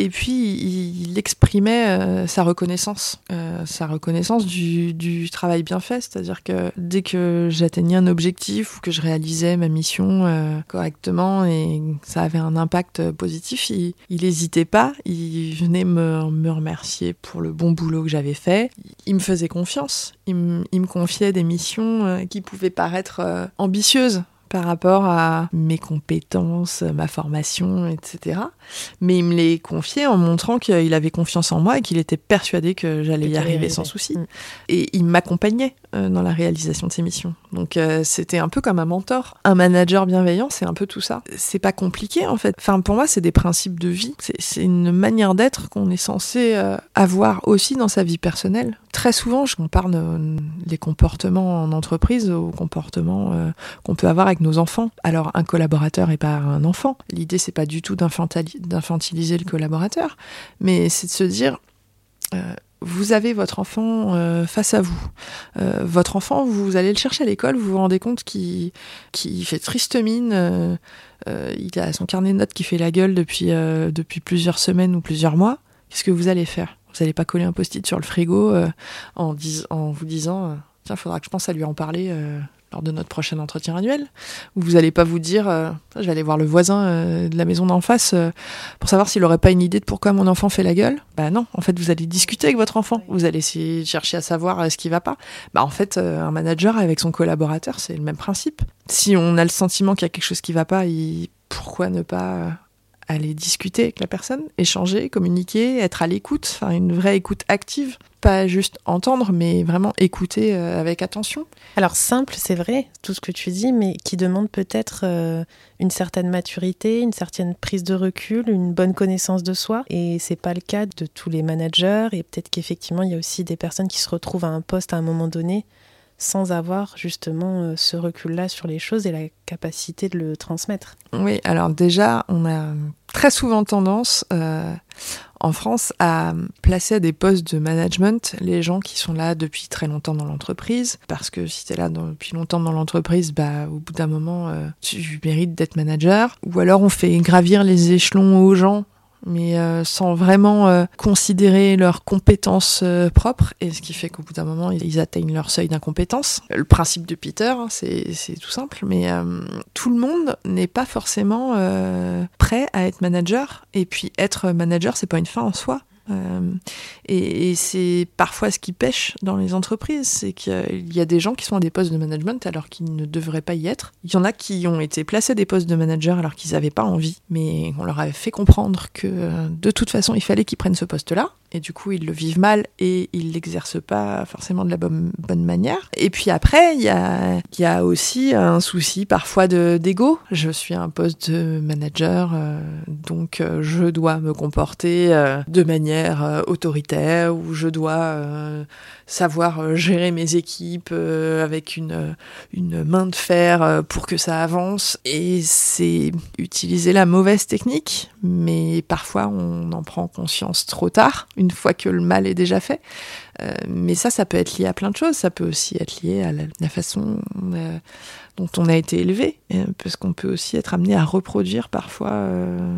Speaker 1: Et puis, il exprimait euh, sa reconnaissance, euh, sa reconnaissance du, du, travail bien fait. C'est-à-dire que dès que j'atteignais un objectif ou que je réalisais ma mission euh, correctement et ça avait un impact positif, il n'hésitait pas. Il venait me, me, remercier pour le bon boulot que j'avais fait. Il me faisait confiance. Il, il me confiait des missions qui pouvaient paraître ambitieuses par rapport à mes compétences, ma formation, etc. Mais il me les confiait en montrant qu'il avait confiance en moi et qu'il était persuadé que j'allais y arriver sans souci. Mm. Et il m'accompagnait euh, dans la réalisation de ces missions. Donc euh, c'était un peu comme un mentor. Un manager bienveillant, c'est un peu tout ça. C'est pas compliqué en fait. Enfin pour moi, c'est des principes de vie. C'est une manière d'être qu'on est censé euh, avoir aussi dans sa vie personnelle. Très souvent, je compare les comportements en entreprise aux comportements qu'on peut avoir avec nos enfants. Alors un collaborateur est pas un enfant. L'idée c'est pas du tout d'infantiliser le collaborateur, mais c'est de se dire euh, vous avez votre enfant euh, face à vous. Euh, votre enfant, vous allez le chercher à l'école, vous vous rendez compte qu'il fait triste mine, il a son carnet de notes qui fait la gueule depuis, plusieurs semaines ou plusieurs mois. Qu'est-ce que vous allez faire? Vous n'allez pas coller un post-it sur le frigo en, vous disant Tiens, il faudra que je pense à lui en parler lors de notre prochain entretien annuel, où vous n'allez pas vous dire euh, je vais aller voir le voisin euh, de la maison d'en face euh, pour savoir s'il n'aurait pas une idée de pourquoi mon enfant fait la gueule. Bah non, en fait vous allez discuter avec votre enfant, vous allez essayer chercher à savoir ce qui va pas. Bah en fait un manager avec son collaborateur c'est le même principe. Si on a le sentiment qu'il y a quelque chose qui va pas, il... pourquoi ne pas aller discuter avec la personne, échanger, communiquer, être à l'écoute, une vraie écoute active pas juste entendre, mais vraiment écouter euh, avec attention.
Speaker 2: Alors simple, c'est vrai, tout ce que tu dis, mais qui demande peut-être euh, une certaine maturité, une certaine prise de recul, une bonne connaissance de soi. Et c'est pas le cas de tous les managers. Et peut-être qu'effectivement, il y a aussi des personnes qui se retrouvent à un poste à un moment donné sans avoir justement euh, ce recul-là sur les choses et la capacité de le transmettre.
Speaker 1: Oui, alors déjà, on a très souvent tendance en France à placer à des postes de management les gens qui sont là depuis très longtemps dans l'entreprise. Parce que si tu là depuis longtemps dans l'entreprise, bah, au bout d'un moment, euh, tu mérites d'être manager. Ou alors on fait gravir les échelons aux gens mais euh, sans vraiment euh, considérer leurs compétences euh, propres, et ce qui fait qu'au bout d'un moment, ils, atteignent leur seuil d'incompétence. Le principe de Peter, hein, c'est tout simple, mais tout le monde n'est pas forcément prêt à être manager, et puis être manager, c'est pas une fin en soi. Euh, et, c'est parfois ce qui pêche dans les entreprises, c'est qu'il y a des gens qui sont à des postes de management alors qu'ils ne devraient pas y être. Il y en a qui ont été placés à des postes de manager alors qu'ils n'avaient pas envie, mais on leur avait fait comprendre que euh, de toute façon il fallait qu'ils prennent ce poste-là, et du coup ils le vivent mal et ils l'exercent pas forcément de la bonne, manière. Et puis après, il y a, y a aussi un souci parfois d'ego. Je suis un poste de manager, euh, donc je dois me comporter de manière euh, autoritaire où je dois euh, savoir euh, gérer mes équipes avec une, une main de fer pour que ça avance. Et c'est utiliser la mauvaise technique, mais parfois on en prend conscience trop tard, une fois que le mal est déjà fait. Mais ça, ça peut être lié à plein de choses. Ça peut aussi être lié à la, façon dont on a été élevé, parce qu'on peut aussi être amené à reproduire parfois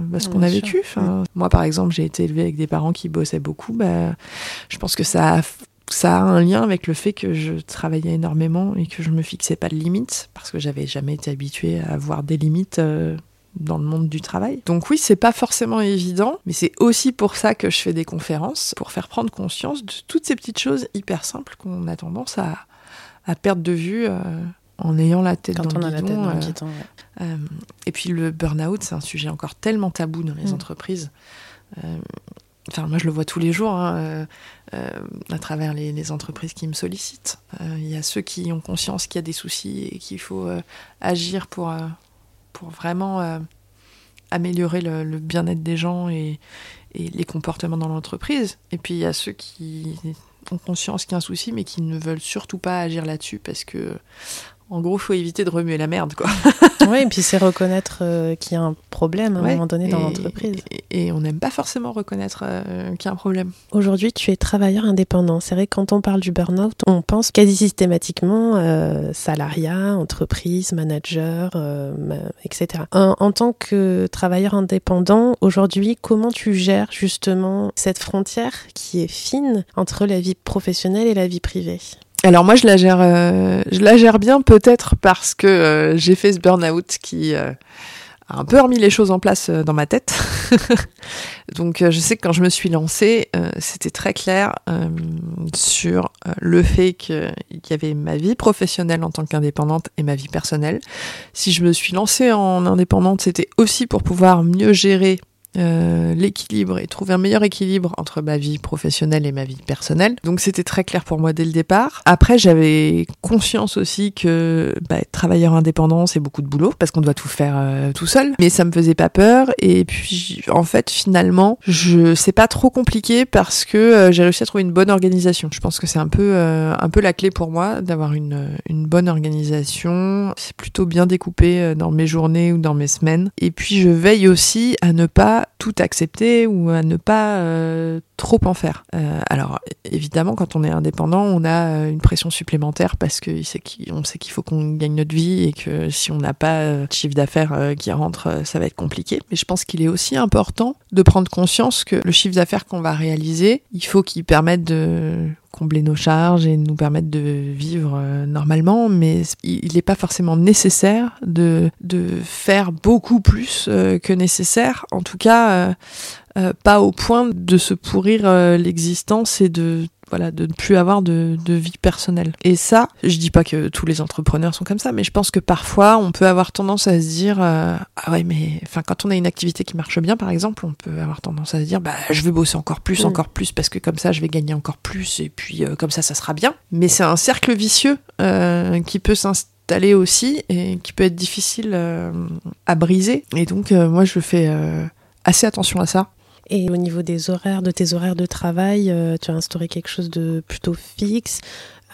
Speaker 1: bah, ce qu'on a vécu. Enfin, Moi, par exemple, j'ai été élevé avec des parents qui bossait beaucoup, bah, je pense que ça a, ça a un lien avec le fait que je travaillais énormément et que je me fixais pas de limites, parce que j'avais jamais été habituée à avoir des limites. Euh, dans le monde du travail. Donc oui, c'est pas forcément évident, mais c'est aussi pour ça que je fais des conférences, pour faire prendre conscience de toutes ces petites choses hyper simples qu'on a tendance à, à, perdre de vue euh, en ayant la tête, dans, le guidon, euh, et puis le burn-out, c'est un sujet encore tellement tabou dans les mm. entreprises. Enfin, moi, je le vois tous les jours hein, euh, euh, à travers les, entreprises qui me sollicitent. Euh, il y a ceux qui ont conscience qu'il y a des soucis et qu'il faut agir pour, pour vraiment améliorer le, bien-être des gens et, et, les comportements dans l'entreprise. Et puis, il y a ceux qui ont conscience qu'il y a un souci mais qui ne veulent surtout pas agir là-dessus parce que En gros, faut éviter de remuer la merde, quoi.
Speaker 2: oui, et puis c'est reconnaître euh, qu'il y a un problème à un moment donné dans l'entreprise.
Speaker 1: Et, et on n'aime pas forcément reconnaître euh, qu'il y a un problème.
Speaker 2: Aujourd'hui, tu es travailleur indépendant. C'est vrai que quand on parle du burn-out, on pense quasi systématiquement euh, salariat, entreprise, manager, euh, etc. En, en tant que travailleur indépendant, aujourd'hui, comment tu gères justement cette frontière qui est fine entre la vie professionnelle et la vie privée?
Speaker 1: Alors moi, je la gère, euh, je la gère bien peut-être parce que euh, j'ai fait ce burn-out qui euh, a un peu remis les choses en place dans ma tête. Donc je sais que quand je me suis lancée, c'était très clair sur le fait qu'il y avait ma vie professionnelle en tant qu'indépendante et ma vie personnelle. Si je me suis lancée en indépendante, c'était aussi pour pouvoir mieux gérer euh, l'équilibre et trouver un meilleur équilibre entre ma vie professionnelle et ma vie personnelle. Donc c'était très clair pour moi dès le départ. Après j'avais conscience aussi que bah, être travailleur indépendant c'est beaucoup de boulot parce qu'on doit tout faire euh, tout seul. Mais ça me faisait pas peur et puis en fait finalement je c'est pas trop compliqué parce que euh, j'ai réussi à trouver une bonne organisation. Je pense que c'est un peu un peu la clé pour moi d'avoir une une bonne organisation. C'est plutôt bien découpé dans mes journées ou dans mes semaines. Et puis je veille aussi à ne pas tout accepter ou à ne pas euh, trop en faire. Euh, alors évidemment, quand on est indépendant, on a euh, une pression supplémentaire parce que sait sait qu'il faut qu'on gagne notre vie et que si on n'a pas de chiffre d'affaires qui rentre, ça va être compliqué. Mais je pense qu'il est aussi important de prendre conscience que le chiffre d'affaires qu'on va réaliser, il faut qu'il permette de combler nos charges et nous permettre de vivre euh, normalement, mais il n'est pas forcément nécessaire de, de faire beaucoup plus euh, que nécessaire. En tout cas, euh, pas au point de se pourrir l'existence et de voilà de ne plus avoir de, de vie personnelle. Et ça, je dis pas que tous les entrepreneurs sont comme ça, mais je pense que parfois on peut avoir tendance à se dire euh, ah ouais mais enfin quand on a une activité qui marche bien par exemple, on peut avoir tendance à se dire bah je veux bosser encore plus,
Speaker 2: Mm.
Speaker 1: encore plus parce que comme ça je vais gagner encore plus et puis euh, comme ça ça sera bien. Mais c'est un cercle vicieux euh, qui peut s'installer aussi et qui peut être difficile euh, à briser. Et donc euh, moi je fais euh, assez attention à ça.
Speaker 2: Et au niveau des horaires, de tes horaires de travail, euh, tu as instauré quelque chose de plutôt fixe.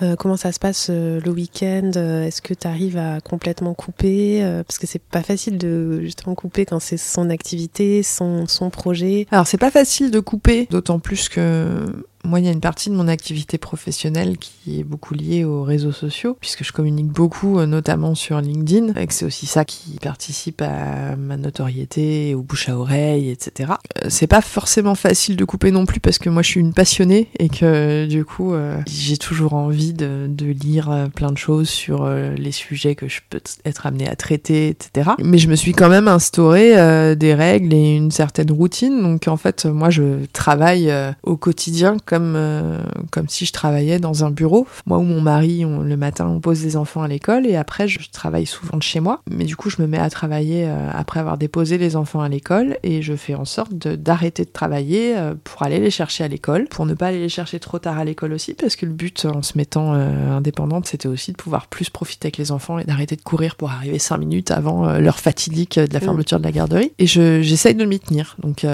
Speaker 2: Euh, comment ça se passe euh, le week-end? Est-ce que tu arrives à complètement couper? Parce que c'est pas facile de justement couper quand c'est son activité, son, son projet.
Speaker 1: Alors c'est pas facile de couper, d'autant plus que moi il y a une partie de mon activité professionnelle qui est beaucoup liée aux réseaux sociaux, puisque je communique beaucoup, euh, notamment sur LinkedIn, et que c'est aussi ça qui participe à ma notoriété, au bouche à oreille, etc. Euh, C'est pas forcément facile de couper non plus parce que moi je suis une passionnée et que du coup euh, j'ai toujours envie de, lire euh, plein de choses sur euh, les sujets que je peux être amenée à traiter, etc. Mais je me suis quand même instauré euh, des règles et une certaine routine. Donc en fait, moi je travaille euh, au quotidien euh, comme si je travaillais dans un bureau. Moi ou mon mari, on- le matin, on pose les enfants à l'école et après je travaille souvent de chez moi. Mais du coup, je me mets à travailler euh, après avoir déposé les enfants à l'école et je fais en sorte d'arrêter de, travailler euh, pour aller les chercher à l'école, pour ne pas aller les chercher trop tard à l'école aussi, parce que le but en se mettant indépendante, c'était aussi de pouvoir plus profiter avec les enfants et d'arrêter de courir pour arriver cinq minutes avant l'heure fatidique de la
Speaker 2: Mm.
Speaker 1: fermeture de la garderie. Et je- j'essaye de m'y tenir. Donc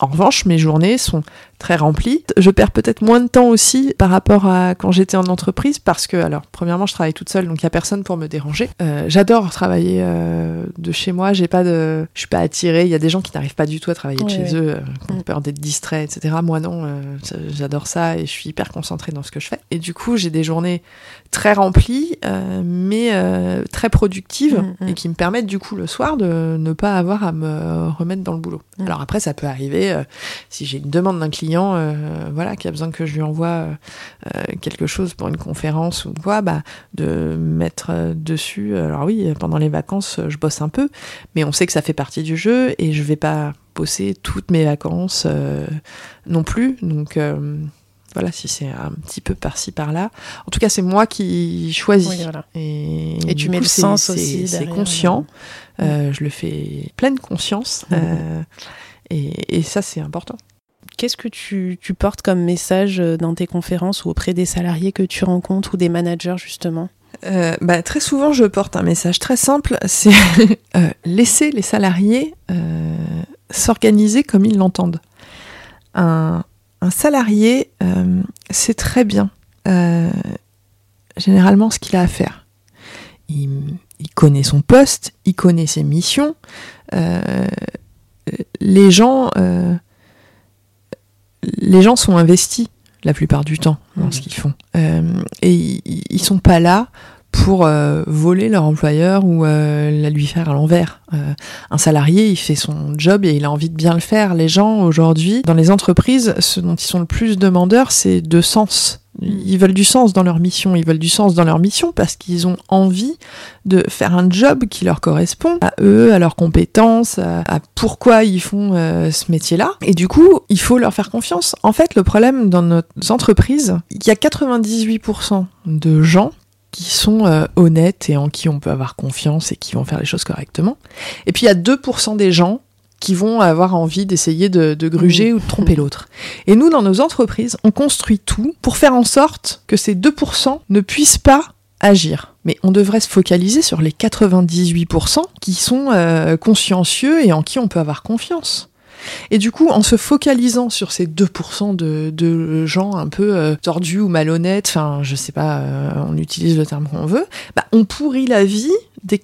Speaker 1: en revanche, mes journées sont très remplies. Je perds peut-être moins de temps aussi par rapport à quand j'étais en entreprise parce que, alors, premièrement, je travaille toute seule, donc il y a personne pour me déranger. Euh, J'adore travailler euh, de chez moi. J'ai pas de, je suis pas attirée. Il y a des gens qui n'arrivent pas du tout à travailler de chez eux, euh, qui ont
Speaker 2: Mm.
Speaker 1: peur d'être distraits, etc. Moi non, euh, j'adore ça et je suis hyper concentrée dans ce que je fais. Et du coup, j'ai des journées très remplies, euh, mais euh, très productives
Speaker 2: Mm, mm.
Speaker 1: et qui me permettent du coup le soir de ne pas avoir à me remettre dans le boulot.
Speaker 2: Mm.
Speaker 1: Alors après, ça peut arriver euh, si j'ai une demande d'un client, euh, voilà, qui a besoin que je lui envoie euh, euh, quelque chose pour une conférence ou quoi, bah, de mettre dessus. Alors oui, pendant les vacances, je bosse un peu, mais on sait que ça fait partie du jeu et je vais pas bosser toutes mes vacances euh, non plus. Donc voilà, si c'est un petit peu par-ci par-là. En tout cas, c'est moi qui choisis.
Speaker 2: Oui, voilà.
Speaker 1: Et,
Speaker 2: tu mets
Speaker 1: coup,
Speaker 2: le sens aussi
Speaker 1: C'est conscient.
Speaker 2: euh.
Speaker 1: Je le fais pleine conscience. Euh, et, et ça, c'est important.
Speaker 2: Qu'est-ce que tu, portes comme message euh, dans tes conférences ou auprès des salariés que tu rencontres ou des managers justement?
Speaker 1: Euh, bah, très souvent, je porte un message très simple, c'est euh, laisser les salariés s'organiser comme ils l'entendent. Un, salarié sait très bien généralement ce qu'il a à faire. il, il connaît son poste, il connaît ses missions. Les gens, les gens sont investis la plupart du temps dans
Speaker 2: Mhm.
Speaker 1: ce qu'ils font, Euh, et ils, ils sont pas là pour euh, voler leur employeur ou euh, la lui faire à l'envers. Euh, un salarié, il fait son job et il a envie de bien le faire. Les gens aujourd'hui, dans les entreprises, ce dont ils sont le plus demandeurs, c'est de sens. Ils veulent du sens dans leur mission. Ils veulent du sens dans leur mission parce qu'ils ont envie de faire un job qui leur correspond à eux, à leurs compétences, à, pourquoi ils font euh, ce métier-là. Et du coup, il faut leur faire confiance. En fait, le problème dans nos entreprises, il y a 98% de gens qui sont euh, honnêtes et en qui on peut avoir confiance et qui vont faire les choses correctement. Et puis il y a 2% des gens qui vont avoir envie d'essayer de, de gruger ou de tromper l'autre. Et nous, dans nos entreprises, on construit tout pour faire en sorte que ces 2% ne puissent pas agir. Mais on devrait se focaliser sur les 98% qui sont euh, consciencieux et en qui on peut avoir confiance. Et du coup, en se focalisant sur ces 2% de, de gens un peu euh, tordus ou malhonnêtes, enfin, je sais pas, euh, on utilise le terme qu'on veut, bah, on pourrit la vie des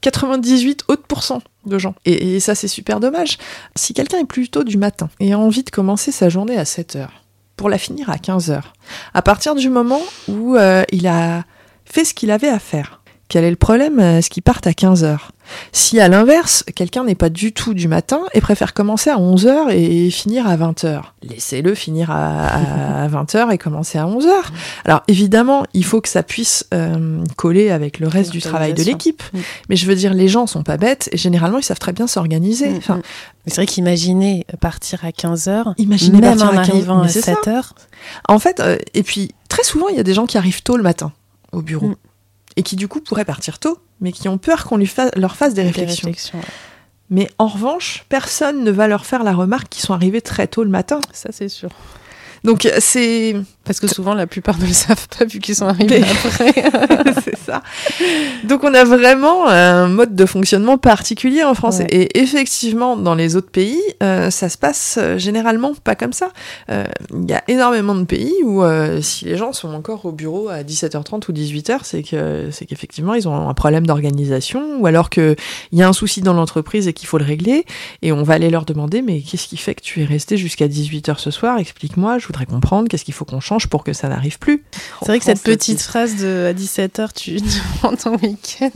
Speaker 1: 98 autres pourcents de gens. Et, ça, c'est super dommage. Si quelqu'un est plutôt du matin et a envie de commencer sa journée à 7 heures pour la finir à 15 heures, à partir du moment où euh, il a fait ce qu'il avait à faire, quel est le problème à ce qu'il parte à 15 heures? Si à l'inverse, quelqu'un n'est pas du tout du matin et préfère commencer à 11 heures et finir à 20 heures, laissez-le finir à, 20 heures et commencer à 11 heures. Alors évidemment, il faut que ça puisse euh, coller avec le reste du travail de l'équipe. Mais je veux dire, les gens sont pas bêtes et généralement, ils savent très bien s'organiser.
Speaker 2: Mm,
Speaker 1: Enfin,
Speaker 2: mm. C'est vrai qu'imaginer partir à 15h,
Speaker 1: Imaginez
Speaker 2: même en
Speaker 1: à 15
Speaker 2: arrivant à
Speaker 1: c'est ça.
Speaker 2: 7h,
Speaker 1: En fait, euh, et puis très souvent, il y a des gens qui arrivent tôt le matin au bureau
Speaker 2: Mm.
Speaker 1: et qui du coup pourraient partir tôt, mais qui ont peur qu'on lui fa- leur fasse des
Speaker 2: des
Speaker 1: réflexions.
Speaker 2: réflexions. ouais.
Speaker 1: Mais en revanche, personne ne va leur faire la remarque qu'ils sont arrivés très tôt le matin.
Speaker 2: Ça, c'est sûr.
Speaker 1: Donc euh, c'est
Speaker 2: Parce que souvent, la plupart ne le savent pas vu qu'ils sont arrivés après.
Speaker 1: c'est ça. Donc on a vraiment un mode de fonctionnement particulier en France.
Speaker 2: Ouais.
Speaker 1: Et effectivement, dans les autres pays, euh, ça se passe euh, généralement pas comme ça. Euh, Il y a énormément de pays où euh, si les gens sont encore au bureau à 17h30 ou 18h, c'est que c'est qu'effectivement ils ont un problème d'organisation ou alors qu'il y a un souci dans l'entreprise et qu'il faut le régler. Et on va aller leur demander mais qu'est-ce qui fait que tu es resté jusqu'à 18h ce soir? Explique-moi, je voudrais comprendre qu'est-ce qu'il faut qu'on change? Pour que ça n'arrive plus.
Speaker 2: C'est vrai que cette petite phrase de à 17h, tu, tu ton week-end,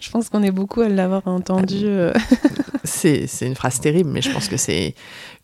Speaker 2: je pense qu'on est beaucoup à l'avoir entendu. euh.
Speaker 1: C'est une phrase terrible, mais je pense que c'est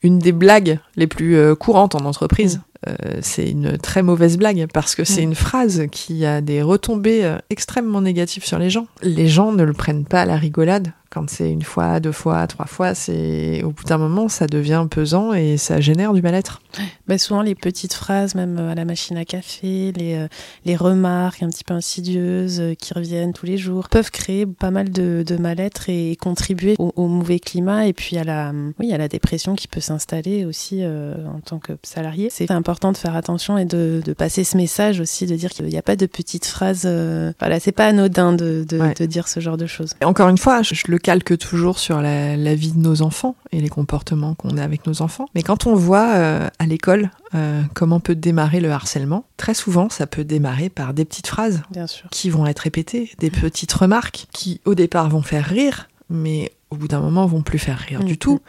Speaker 1: une des blagues les plus euh, courantes en entreprise. Euh, c'est une très mauvaise blague parce que c'est
Speaker 2: Mm.
Speaker 1: une phrase qui a des retombées extrêmement négatives sur les gens. Les gens ne le prennent pas à la rigolade. Quand c'est une fois, deux fois, trois fois, c'est au bout d'un moment, ça devient pesant et ça génère du mal-être.
Speaker 2: Bah, souvent, les petites phrases, même euh, à la machine à café, les, euh, les remarques un petit peu insidieuses euh, qui reviennent tous les jours, peuvent créer pas mal de, de mal-être et contribuer au, au mauvais climat et puis à la, oui, à la dépression qui peut s'installer aussi euh, en tant que salarié. C'est important de faire attention et de, de passer ce message aussi, de dire qu'il n'y a pas de petites phrases. euh, voilà, c'est pas anodin de, de,
Speaker 1: Ouais.
Speaker 2: de dire ce genre de choses.
Speaker 1: Et encore une fois, je, je le calque toujours sur la, la vie de nos enfants et les comportements qu'on a avec nos enfants. Mais quand on voit euh, à l'école euh, comment peut démarrer le harcèlement, très souvent, ça peut démarrer par des petites phrases
Speaker 2: Bien sûr.
Speaker 1: qui vont être répétées, des petites remarques qui, au départ, vont faire rire, mais au bout d'un moment, vont plus faire rire
Speaker 2: Mhm.
Speaker 1: du tout.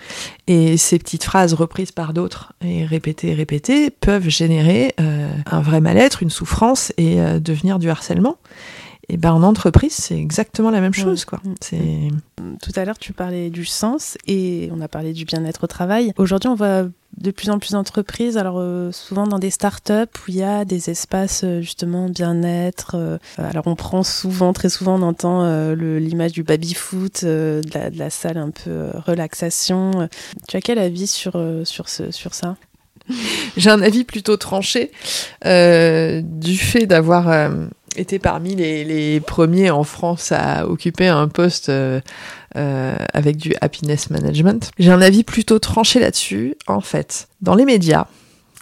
Speaker 1: Et ces petites phrases reprises par d'autres et répétées, répétées, peuvent générer euh, un vrai mal-être, une souffrance et devenir du harcèlement. Et ben en entreprise, c'est exactement la même chose, quoi. C'est
Speaker 2: Tout à l'heure, tu parlais du sens et on a parlé du bien-être au travail. Aujourd'hui, on voit de plus en plus d'entreprises, alors euh, souvent dans des startups où il y a des espaces euh, justement bien-être. euh, alors on prend souvent, très souvent, on entend euh, le- l'image du baby-foot, euh, de, la, de la salle un peu euh, relaxation. Tu as quel avis sur, euh, sur, ce, sur ça?
Speaker 1: J'ai un avis plutôt tranché euh, du fait d'avoir euh, été parmi les, premiers en France à occuper un poste euh, euh, avec du happiness management. J'ai un avis plutôt tranché là-dessus. En fait, dans les médias,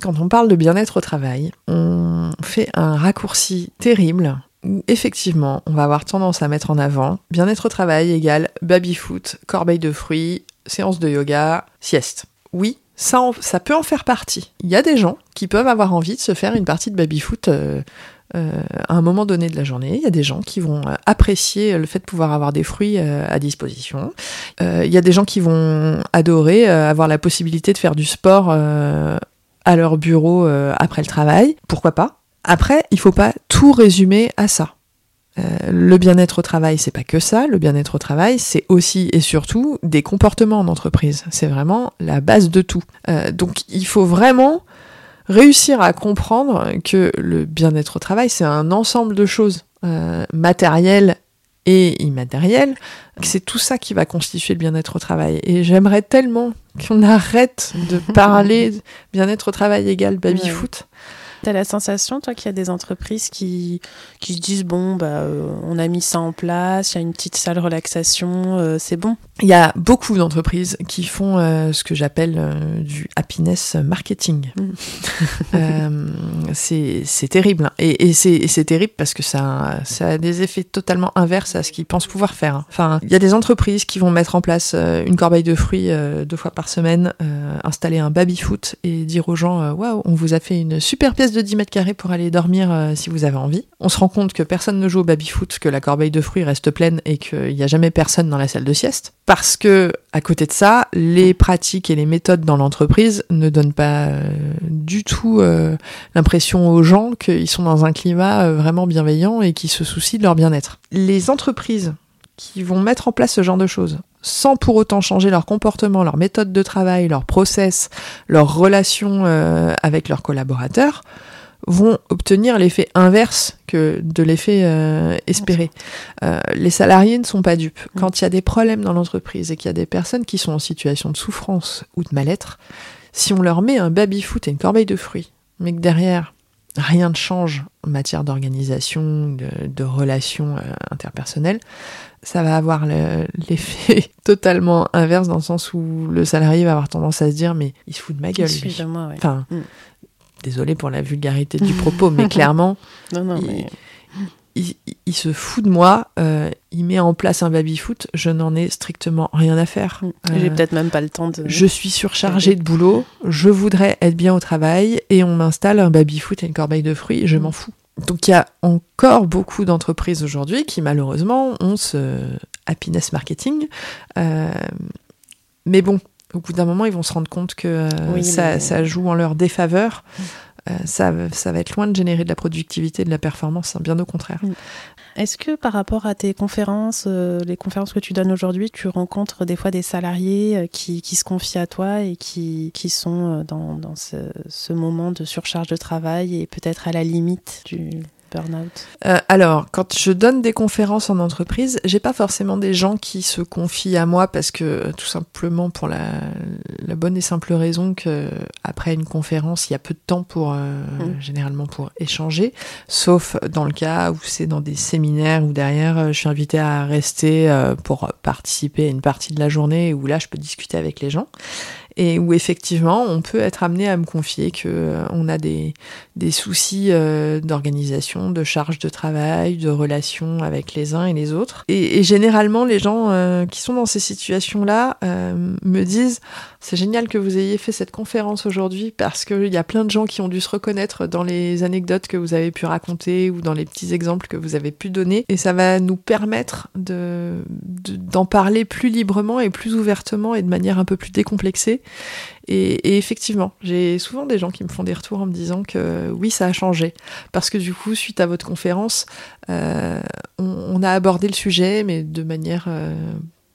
Speaker 1: quand on parle de bien-être au travail, on fait un raccourci terrible où effectivement, on va avoir tendance à mettre en avant bien-être au travail égale baby-foot, corbeille de fruits, séance de yoga, sieste. Oui, ça peut en faire partie. Il y a des gens qui peuvent avoir envie de se faire une partie de baby-foot euh, à un moment donné de la journée, il y a des gens qui vont apprécier le fait de pouvoir avoir des fruits à disposition. Il y a des gens qui vont adorer avoir la possibilité de faire du sport à leur bureau après le travail. Pourquoi pas? Après, il faut pas tout résumer à ça. Euh, le bien-être au travail, c'est pas que ça. Le bien-être au travail, c'est aussi et surtout des comportements en entreprise. C'est vraiment la base de tout. Euh, donc, il faut vraiment réussir à comprendre que le bien-être au travail, c'est un ensemble de choses euh, matérielles et immatérielles. C'est tout ça qui va constituer le bien-être au travail. Et j'aimerais tellement qu'on arrête de parler bien-être au travail égal baby-foot.
Speaker 2: T'as la sensation, toi, qu'il y a des entreprises qui, qui se disent bon, bah, euh, on a mis ça en place, il y a une petite salle relaxation, euh, c'est bon
Speaker 1: Il y a beaucoup d'entreprises qui font euh, ce que j'appelle du happiness marketing. Mm. c'est terrible. Hein. Et, et c'est terrible parce que ça, ça a des effets totalement inverses à ce qu'ils pensent pouvoir faire. Hein. Enfin, il y a des entreprises qui vont mettre en place une corbeille de fruits deux fois par semaine, installer un baby-foot et dire aux gens waouh, on vous a fait une super pièce de 10 mètres carrés pour aller dormir euh, si vous avez envie. On se rend compte que personne ne joue au baby-foot, que la corbeille de fruits reste pleine et qu'il n'y a jamais personne dans la salle de sieste. Parce que, à côté de ça, les pratiques et les méthodes dans l'entreprise ne donnent pas euh, du tout euh, l'impression aux gens qu'ils sont dans un climat vraiment bienveillant et qui se soucient de leur bien-être. Les entreprises qui vont mettre en place ce genre de choses sans pour autant changer leur comportement, leur méthode de travail, leur process, leurs relations euh, avec leurs collaborateurs, vont obtenir l'effet inverse que de l'effet euh, espéré. Euh, les salariés ne sont pas dupes. Mm. Quand il y a des problèmes dans l'entreprise et qu'il y a des personnes qui sont en situation de souffrance ou de mal-être, si on leur met un baby-foot et une corbeille de fruits, mais que derrière, rien ne change en matière d'organisation, de, relations interpersonnelles, ça va avoir l'effet totalement inverse dans le sens où le salarié va avoir tendance à se dire mais il se fout de ma gueule.
Speaker 2: lui. moi,
Speaker 1: Enfin, mm. Désolé pour la vulgarité du propos, mais clairement, il, se fout de moi. Euh, il met en place un baby foot. Je n'en ai strictement rien à faire. Mm.
Speaker 2: J'ai euh, peut-être même pas le temps de.
Speaker 1: Je suis surchargée de boulot. Je voudrais être bien au travail et on m'installe un baby foot et une corbeille de fruits. Je m'en fous. Donc il y a encore beaucoup d'entreprises aujourd'hui qui malheureusement ont ce happiness marketing. Euh, mais bon, au bout d'un moment, ils vont se rendre compte que euh, ça, joue en leur défaveur. Euh, ça, ça, va être loin de générer de la productivité, de la performance, hein, bien au contraire.
Speaker 2: Est-ce que par rapport à tes conférences, euh, les conférences que tu donnes aujourd'hui, tu rencontres des fois des salariés qui, qui, se confient à toi et qui, qui sont dans, dans ce, ce, moment de surcharge de travail et peut-être à la limite du,
Speaker 1: euh, alors, quand je donne des conférences en entreprise, j'ai pas forcément des gens qui se confient à moi parce que tout simplement pour la, bonne et simple raison que après une conférence, il y a peu de temps pour euh, mm. généralement pour échanger, sauf dans le cas où c'est dans des séminaires où derrière euh, je suis invitée à rester pour participer à une partie de la journée où là je peux discuter avec les gens et où effectivement on peut être amené à me confier que euh, on a des, des soucis euh, d'organisation, de charge de travail, de relations avec les uns et les autres. Et, généralement les gens euh, qui sont dans ces situations-là me disent c'est génial que vous ayez fait cette conférence aujourd'hui parce qu'il y a plein de gens qui ont dû se reconnaître dans les anecdotes que vous avez pu raconter ou dans les petits exemples que vous avez pu donner et ça va nous permettre de d'en parler plus librement et plus ouvertement et de manière un peu plus décomplexée et, effectivement, j'ai souvent des gens qui me font des retours en me disant que oui, ça a changé. Parce que du coup, suite à votre conférence, euh, on, a abordé le sujet, mais de manière euh,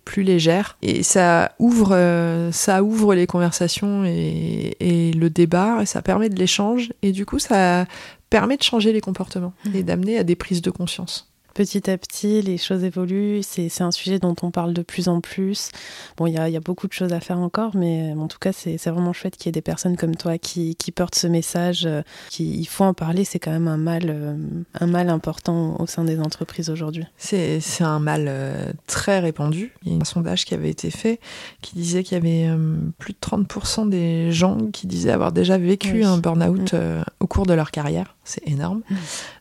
Speaker 1: plus légère. Et ça ouvre, euh, ça ouvre les conversations et, et, le débat, et ça permet de l'échange. Et du coup, ça permet de changer les comportements mmh. et d'amener à des prises de conscience
Speaker 2: petit à petit, les choses évoluent. C'est un sujet dont on parle de plus en plus. Bon, il y a, y a, beaucoup de choses à faire encore, mais en tout cas, c'est vraiment chouette qu'il y ait des personnes comme toi qui, qui portent ce message. Euh, qui, il faut en parler, c'est quand même un mal, euh, un mal important au sein des entreprises aujourd'hui.
Speaker 1: C'est un mal euh, très répandu. Il y a un sondage qui avait été fait qui disait qu'il y avait plus de 30% des gens qui disaient avoir déjà vécu un burn-out mm. au cours de leur carrière. C'est énorme. Mm.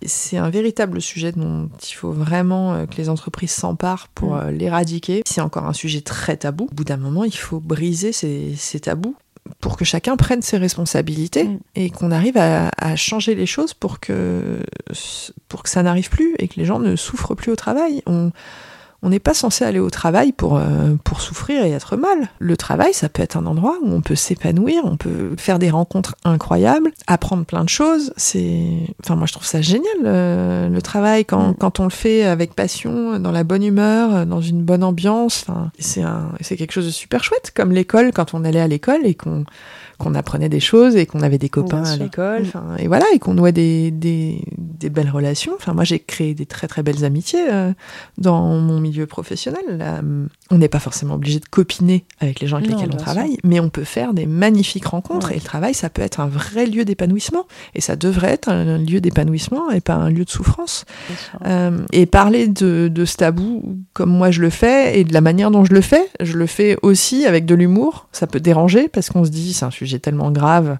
Speaker 1: C'est un véritable sujet dont il faut vraiment euh, que les entreprises s'emparent pour mm. euh, l'éradiquer. C'est encore un sujet très tabou. Au bout d'un moment, il faut briser ces, tabous. pour que chacun prenne ses responsabilités
Speaker 2: Mm.
Speaker 1: et qu'on arrive à, à changer les choses pour que, pour que ça n'arrive plus et que les gens ne souffrent plus au travail. On, on n'est pas censé aller au travail pour, euh, pour souffrir et être mal. Le travail, ça peut être un endroit où on peut s'épanouir, on peut faire des rencontres incroyables, apprendre plein de choses. C'est, enfin, moi, je trouve ça génial, euh, le travail, quand,
Speaker 2: Mm.
Speaker 1: quand on le fait avec passion, dans la bonne humeur, dans une bonne ambiance. Enfin, c'est un, c'est quelque chose de super chouette, comme l'école, quand on allait à l'école et qu'on, qu'on apprenait des choses et qu'on avait des copains à l'école.
Speaker 2: Mm.
Speaker 1: Et voilà, et qu'on nouait des, des, des belles relations. Enfin, moi, j'ai créé des très très belles amitiés euh, dans mon milieu professionnel. Là, on n'est pas forcément obligé de copiner avec les gens avec
Speaker 2: Non,
Speaker 1: lesquels on travaille, mais on peut faire des magnifiques rencontres.
Speaker 2: Ouais.
Speaker 1: Et le travail, ça peut être un vrai lieu d'épanouissement. Et ça devrait être un lieu d'épanouissement et pas un lieu de souffrance. Euh, et parler de, de ce tabou comme moi je le fais et de la manière dont je le fais, je le fais aussi avec de l'humour. Ça peut déranger parce qu'on se dit c'est un sujet tellement grave.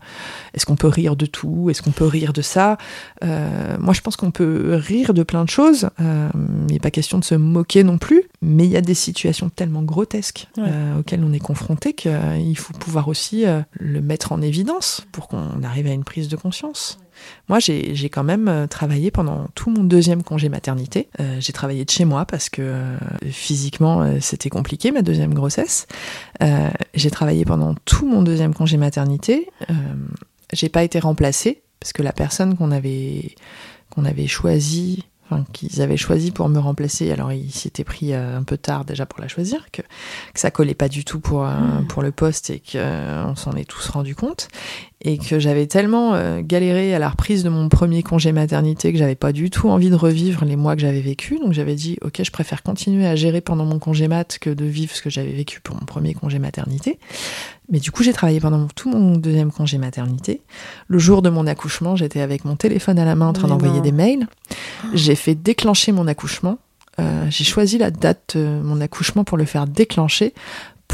Speaker 1: Est-ce qu'on peut rire de tout? Est-ce qu'on peut rire de ça? Euh, Moi je pense qu'on peut rire de plein de choses. Euh, il n'est pas question de se moquer non plus. Mais il y a des situations tellement grotesques
Speaker 2: Ouais.
Speaker 1: euh, auxquelles on est confronté qu'il faut pouvoir aussi le mettre en évidence pour qu'on arrive à une prise de conscience. Moi, j'ai quand même euh, travaillé pendant tout mon deuxième congé maternité. Euh, j'ai travaillé de chez moi parce que euh, physiquement, euh, c'était compliqué, ma deuxième grossesse. J'ai travaillé pendant tout mon deuxième congé maternité. J'ai pas été remplacée parce que la personne qu'on avait, qu'on avait choisie, enfin, qu'ils avaient choisi pour me remplacer, alors il s'était pris euh, un peu tard déjà pour la choisir, que, que ça collait pas du tout pour, euh,
Speaker 2: Mm.
Speaker 1: pour le poste et qu'on s'en est tous rendu compte et que j'avais tellement euh, galéré à la reprise de mon premier congé maternité que j'avais pas du tout envie de revivre les mois que j'avais vécu. Donc j'avais dit ok, je préfère continuer à gérer pendant mon congé mat que de vivre ce que j'avais vécu pour mon premier congé maternité. Mais du coup, j'ai travaillé pendant tout mon deuxième congé maternité. Le jour de mon accouchement, j'étais avec mon téléphone à la main en train d'envoyer des mails. J'ai fait déclencher mon accouchement. Euh, j'ai choisi la date de mon accouchement pour le faire déclencher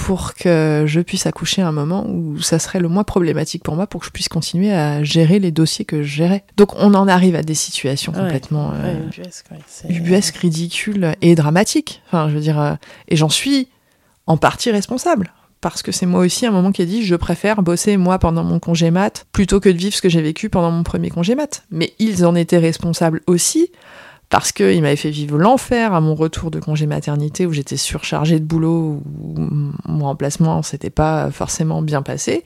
Speaker 1: pour que je puisse accoucher à un moment où ça serait le moins problématique pour moi pour que je puisse continuer à gérer les dossiers que je gérais. Donc on en arrive à des situations
Speaker 2: Ouais.
Speaker 1: complètement euh,
Speaker 2: Ouais, ubuesque,
Speaker 1: ubuesques, ridicules et dramatiques. Enfin, je veux dire, euh, et j'en suis en partie responsable. Parce que c'est moi aussi à un moment qui ai dit je préfère bosser moi pendant mon congé mat plutôt que de vivre ce que j'ai vécu pendant mon premier congé mat. Mais ils en étaient responsables aussi parce qu'ils m'avaient fait vivre l'enfer à mon retour de congé maternité où j'étais surchargée de boulot, où mon remplacement s'était pas forcément bien passé.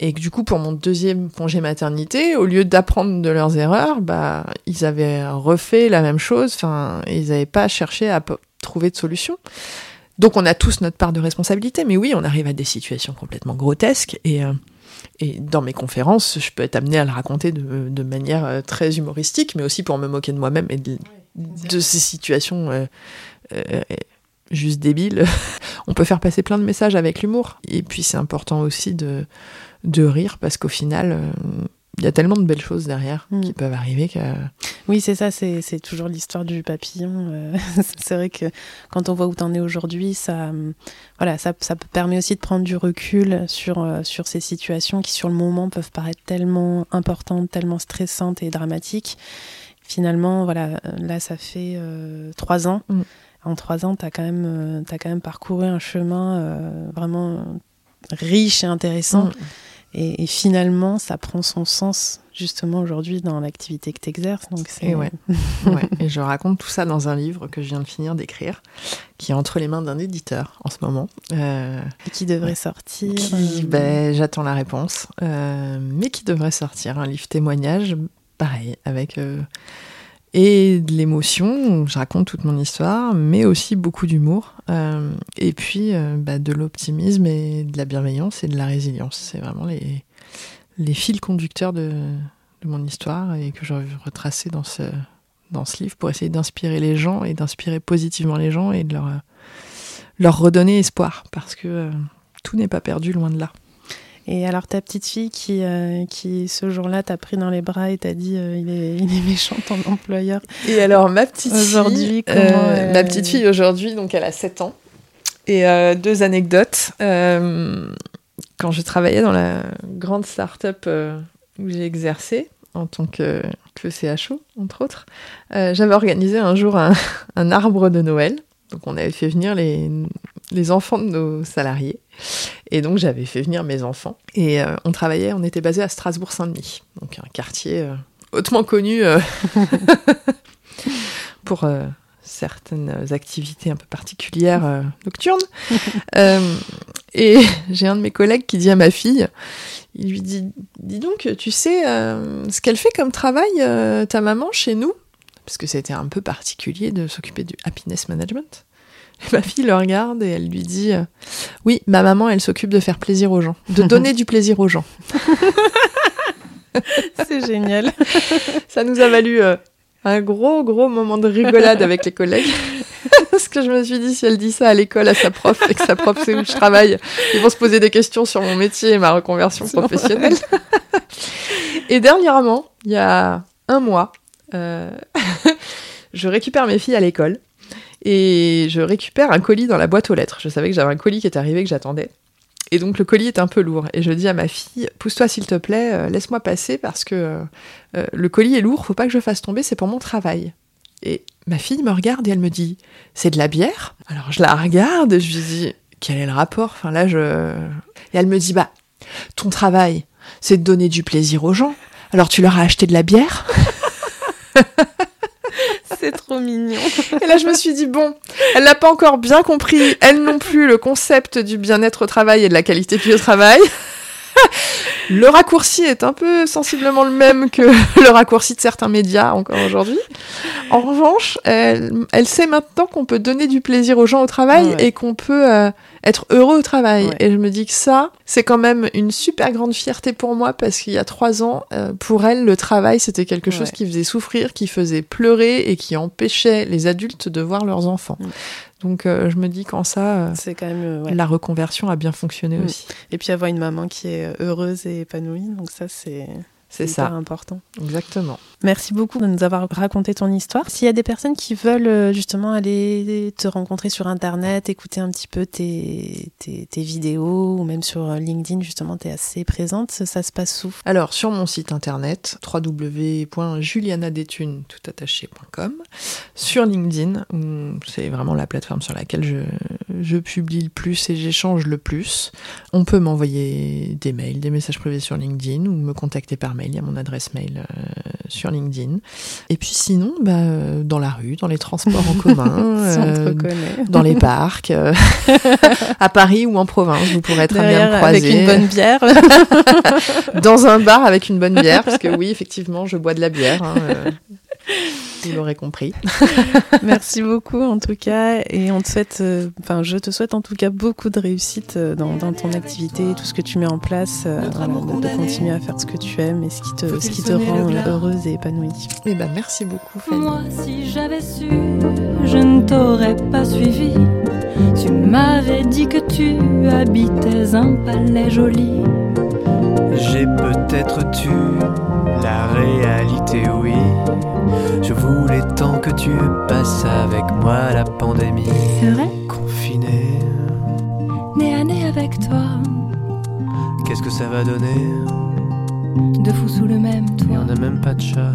Speaker 1: Et que du coup, pour mon deuxième congé maternité, au lieu d'apprendre de leurs erreurs, bah, ils avaient refait la même chose, enfin, ils n'avaient pas cherché à trouver de solution. Donc on a tous notre part de responsabilité, mais oui, on arrive à des situations complètement grotesques et, euh, et dans mes conférences, je peux être amenée à le raconter de, de manière euh, très humoristique, mais aussi pour me moquer de moi-même et de, de ces situations euh, euh, juste débiles. on peut faire passer plein de messages avec l'humour. Et puis c'est important aussi de, de rire parce qu'au final, euh, il y a tellement de belles choses derrière
Speaker 2: Mm.
Speaker 1: qui peuvent arriver que...
Speaker 2: Oui, c'est ça, c'est c'est toujours l'histoire du papillon. euh, c'est vrai que quand on voit où t'en es aujourd'hui, ça, hum, voilà, ça, ça permet aussi de prendre du recul sur, euh, sur ces situations qui, sur le moment, peuvent paraître tellement importantes, tellement stressantes et dramatiques. Finalement, voilà, euh, là, ça fait euh, trois ans.
Speaker 1: Mm.
Speaker 2: En trois ans, t'as quand, même, euh, t'as quand même parcouru un chemin euh, vraiment riche et intéressant.
Speaker 1: Mm.
Speaker 2: Et, et finalement, ça prend son sens justement aujourd'hui dans l'activité que tu exerces. Donc
Speaker 1: Et ouais. Ouais, et je raconte tout ça dans un livre que je viens de finir d'écrire, qui est entre les mains d'un éditeur en ce moment. Euh,
Speaker 2: Et qui devrait sortir.
Speaker 1: qui,
Speaker 2: euh,
Speaker 1: ben, j'attends la réponse, euh, mais qui devrait sortir un livre témoignage, pareil, avec euh, et de l'émotion. Je raconte toute mon histoire, mais aussi beaucoup d'humour, euh, et puis euh, bah, de l'optimisme et de la bienveillance et de la résilience. C'est vraiment les fils conducteurs de, mon histoire et que j'ai retracé dans ce livre pour essayer d'inspirer les gens et d'inspirer positivement les gens et de leur, leur redonner espoir parce que euh, tout n'est pas perdu loin de là.
Speaker 2: Et alors ta petite fille qui, euh, qui ce jour-là t'a pris dans les bras et t'a dit euh, il, est, il est méchant ton employeur.
Speaker 1: Et alors ma petite fille, euh,
Speaker 2: elle-
Speaker 1: ma petite fille aujourd'hui, donc elle a 7 ans. Et euh, deux anecdotes. Euh, quand je travaillais dans la grande start-up euh, où j'ai exercé en tant que, que CHO, entre autres, euh, j'avais organisé un jour un, un arbre de Noël. Donc on avait fait venir les, les enfants de nos salariés. Et donc j'avais fait venir mes enfants. Et euh, on travaillait, on était basé à Strasbourg-Saint-Denis, donc un quartier euh, hautement connu euh, pour certaines activités un peu particulières nocturnes. Et j'ai un de mes collègues qui dit à ma fille, il lui dit, dis donc, tu sais ce qu'elle fait comme travail, ta maman, chez nous? Parce que c'était un peu particulier de s'occuper du happiness management. Et ma fille le regarde et elle lui dit, euh, oui, ma maman, elle s'occupe de faire plaisir aux gens, de donner du plaisir aux gens.
Speaker 2: C'est génial.
Speaker 1: Ça nous a valu euh, un gros, gros moment de rigolade avec les collègues. Parce que je me suis dit, si elle dit ça à l'école à sa prof et que sa prof sait où je travaille, ils vont se poser des questions sur mon métier et ma reconversion professionnelle. et dernièrement, il y a un mois, euh, je récupère mes filles à l'école et je récupère un colis dans la boîte aux lettres. Je savais que j'avais un colis qui est arrivé que j'attendais. Et donc le colis est un peu lourd. Et je dis à ma fille, pousse-toi s'il te plaît, euh, laisse-moi passer parce que euh, euh, le colis est lourd, faut pas que je fasse tomber, c'est pour mon travail. Et ma fille me regarde et elle me dit, c'est de la bière? Alors je la regarde et je lui dis, quel est le rapport? Enfin là, je... Et elle me dit, bah, ton travail, c'est de donner du plaisir aux gens. Alors tu leur as acheté de la bière?
Speaker 2: C'est trop mignon.
Speaker 1: Et là, je me suis dit, bon, elle n'a pas encore bien compris, elle non plus, le concept du bien-être au travail et de la qualité de vie au travail. Le raccourci est un peu sensiblement le même que le raccourci de certains médias encore aujourd'hui. En revanche, elle, elle sait maintenant qu'on peut donner du plaisir aux gens au travail
Speaker 2: Ouais.
Speaker 1: et qu'on peut euh, être heureux au travail.
Speaker 2: Ouais.
Speaker 1: Et je me dis que ça, c'est quand même une super grande fierté pour moi parce qu'il y a trois ans, euh, pour elle, le travail, c'était quelque chose
Speaker 2: Ouais.
Speaker 1: qui faisait souffrir, qui faisait pleurer et qui empêchait les adultes de voir leurs enfants.
Speaker 2: Mm.
Speaker 1: Donc euh, je me dis qu'en ça, euh,
Speaker 2: C'est quand même. ouais.
Speaker 1: la reconversion a bien fonctionné
Speaker 2: Mm.
Speaker 1: aussi.
Speaker 2: Et puis avoir une maman qui est heureuse et épanouie, donc ça c'est
Speaker 1: C'est ça,
Speaker 2: important.
Speaker 1: exactement.
Speaker 2: Merci beaucoup de nous avoir raconté ton histoire. S'il y a des personnes qui veulent euh, justement aller te rencontrer sur Internet, écouter un petit peu tes, tes, tes vidéos ou même sur euh, LinkedIn, justement, tu es assez présente, ça se passe où?
Speaker 1: Alors, sur mon site internet, www.julianadetune.com, sur LinkedIn, où c'est vraiment la plateforme sur laquelle je, je publie le plus et j'échange le plus, on peut m'envoyer des mails, des messages privés sur LinkedIn ou me contacter par mail. Il y a mon adresse mail euh, sur LinkedIn. Et puis sinon, bah, euh, dans la rue, dans les transports en commun,
Speaker 2: Si
Speaker 1: euh, dans les parcs, euh, à Paris ou en province, vous pourrez très bien me croiser.
Speaker 2: avec une bonne bière.
Speaker 1: dans un bar avec une bonne bière, parce que oui, effectivement, je bois de la bière. hein, vous l'aurez compris.
Speaker 2: Merci beaucoup en tout cas et on te souhaite, euh, enfin je te souhaite en tout cas beaucoup de réussite euh, dans, dans ton activité, tout ce que tu mets en place, euh, de- continuer à faire ce que tu aimes et ce qui te, ce qui te rend heureuse et épanouie.
Speaker 1: Eh ben, merci beaucoup, Fanny.
Speaker 3: Moi, si j'avais su, je ne t'aurais pas suivi. Tu m'avais dit que tu habitais un palais joli.
Speaker 4: J'ai peut-être tu la réalité, oui. Je voulais tant que tu passes avec moi la pandémie.
Speaker 3: C'est vrai,
Speaker 4: Confiné,
Speaker 3: nez à nez avec toi,
Speaker 4: qu'est-ce que ça va donner?
Speaker 3: Deux fous sous le même
Speaker 4: Et
Speaker 3: toit.
Speaker 4: on n'a même pas de chat.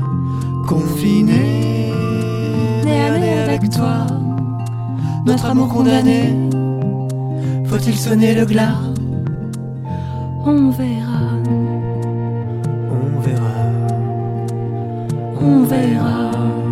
Speaker 4: Confiné,
Speaker 3: Nez à nez avec toi, notre amour condamné.
Speaker 4: Faut-il sonner le glas?
Speaker 3: On verra,
Speaker 4: On verra.
Speaker 3: on verra.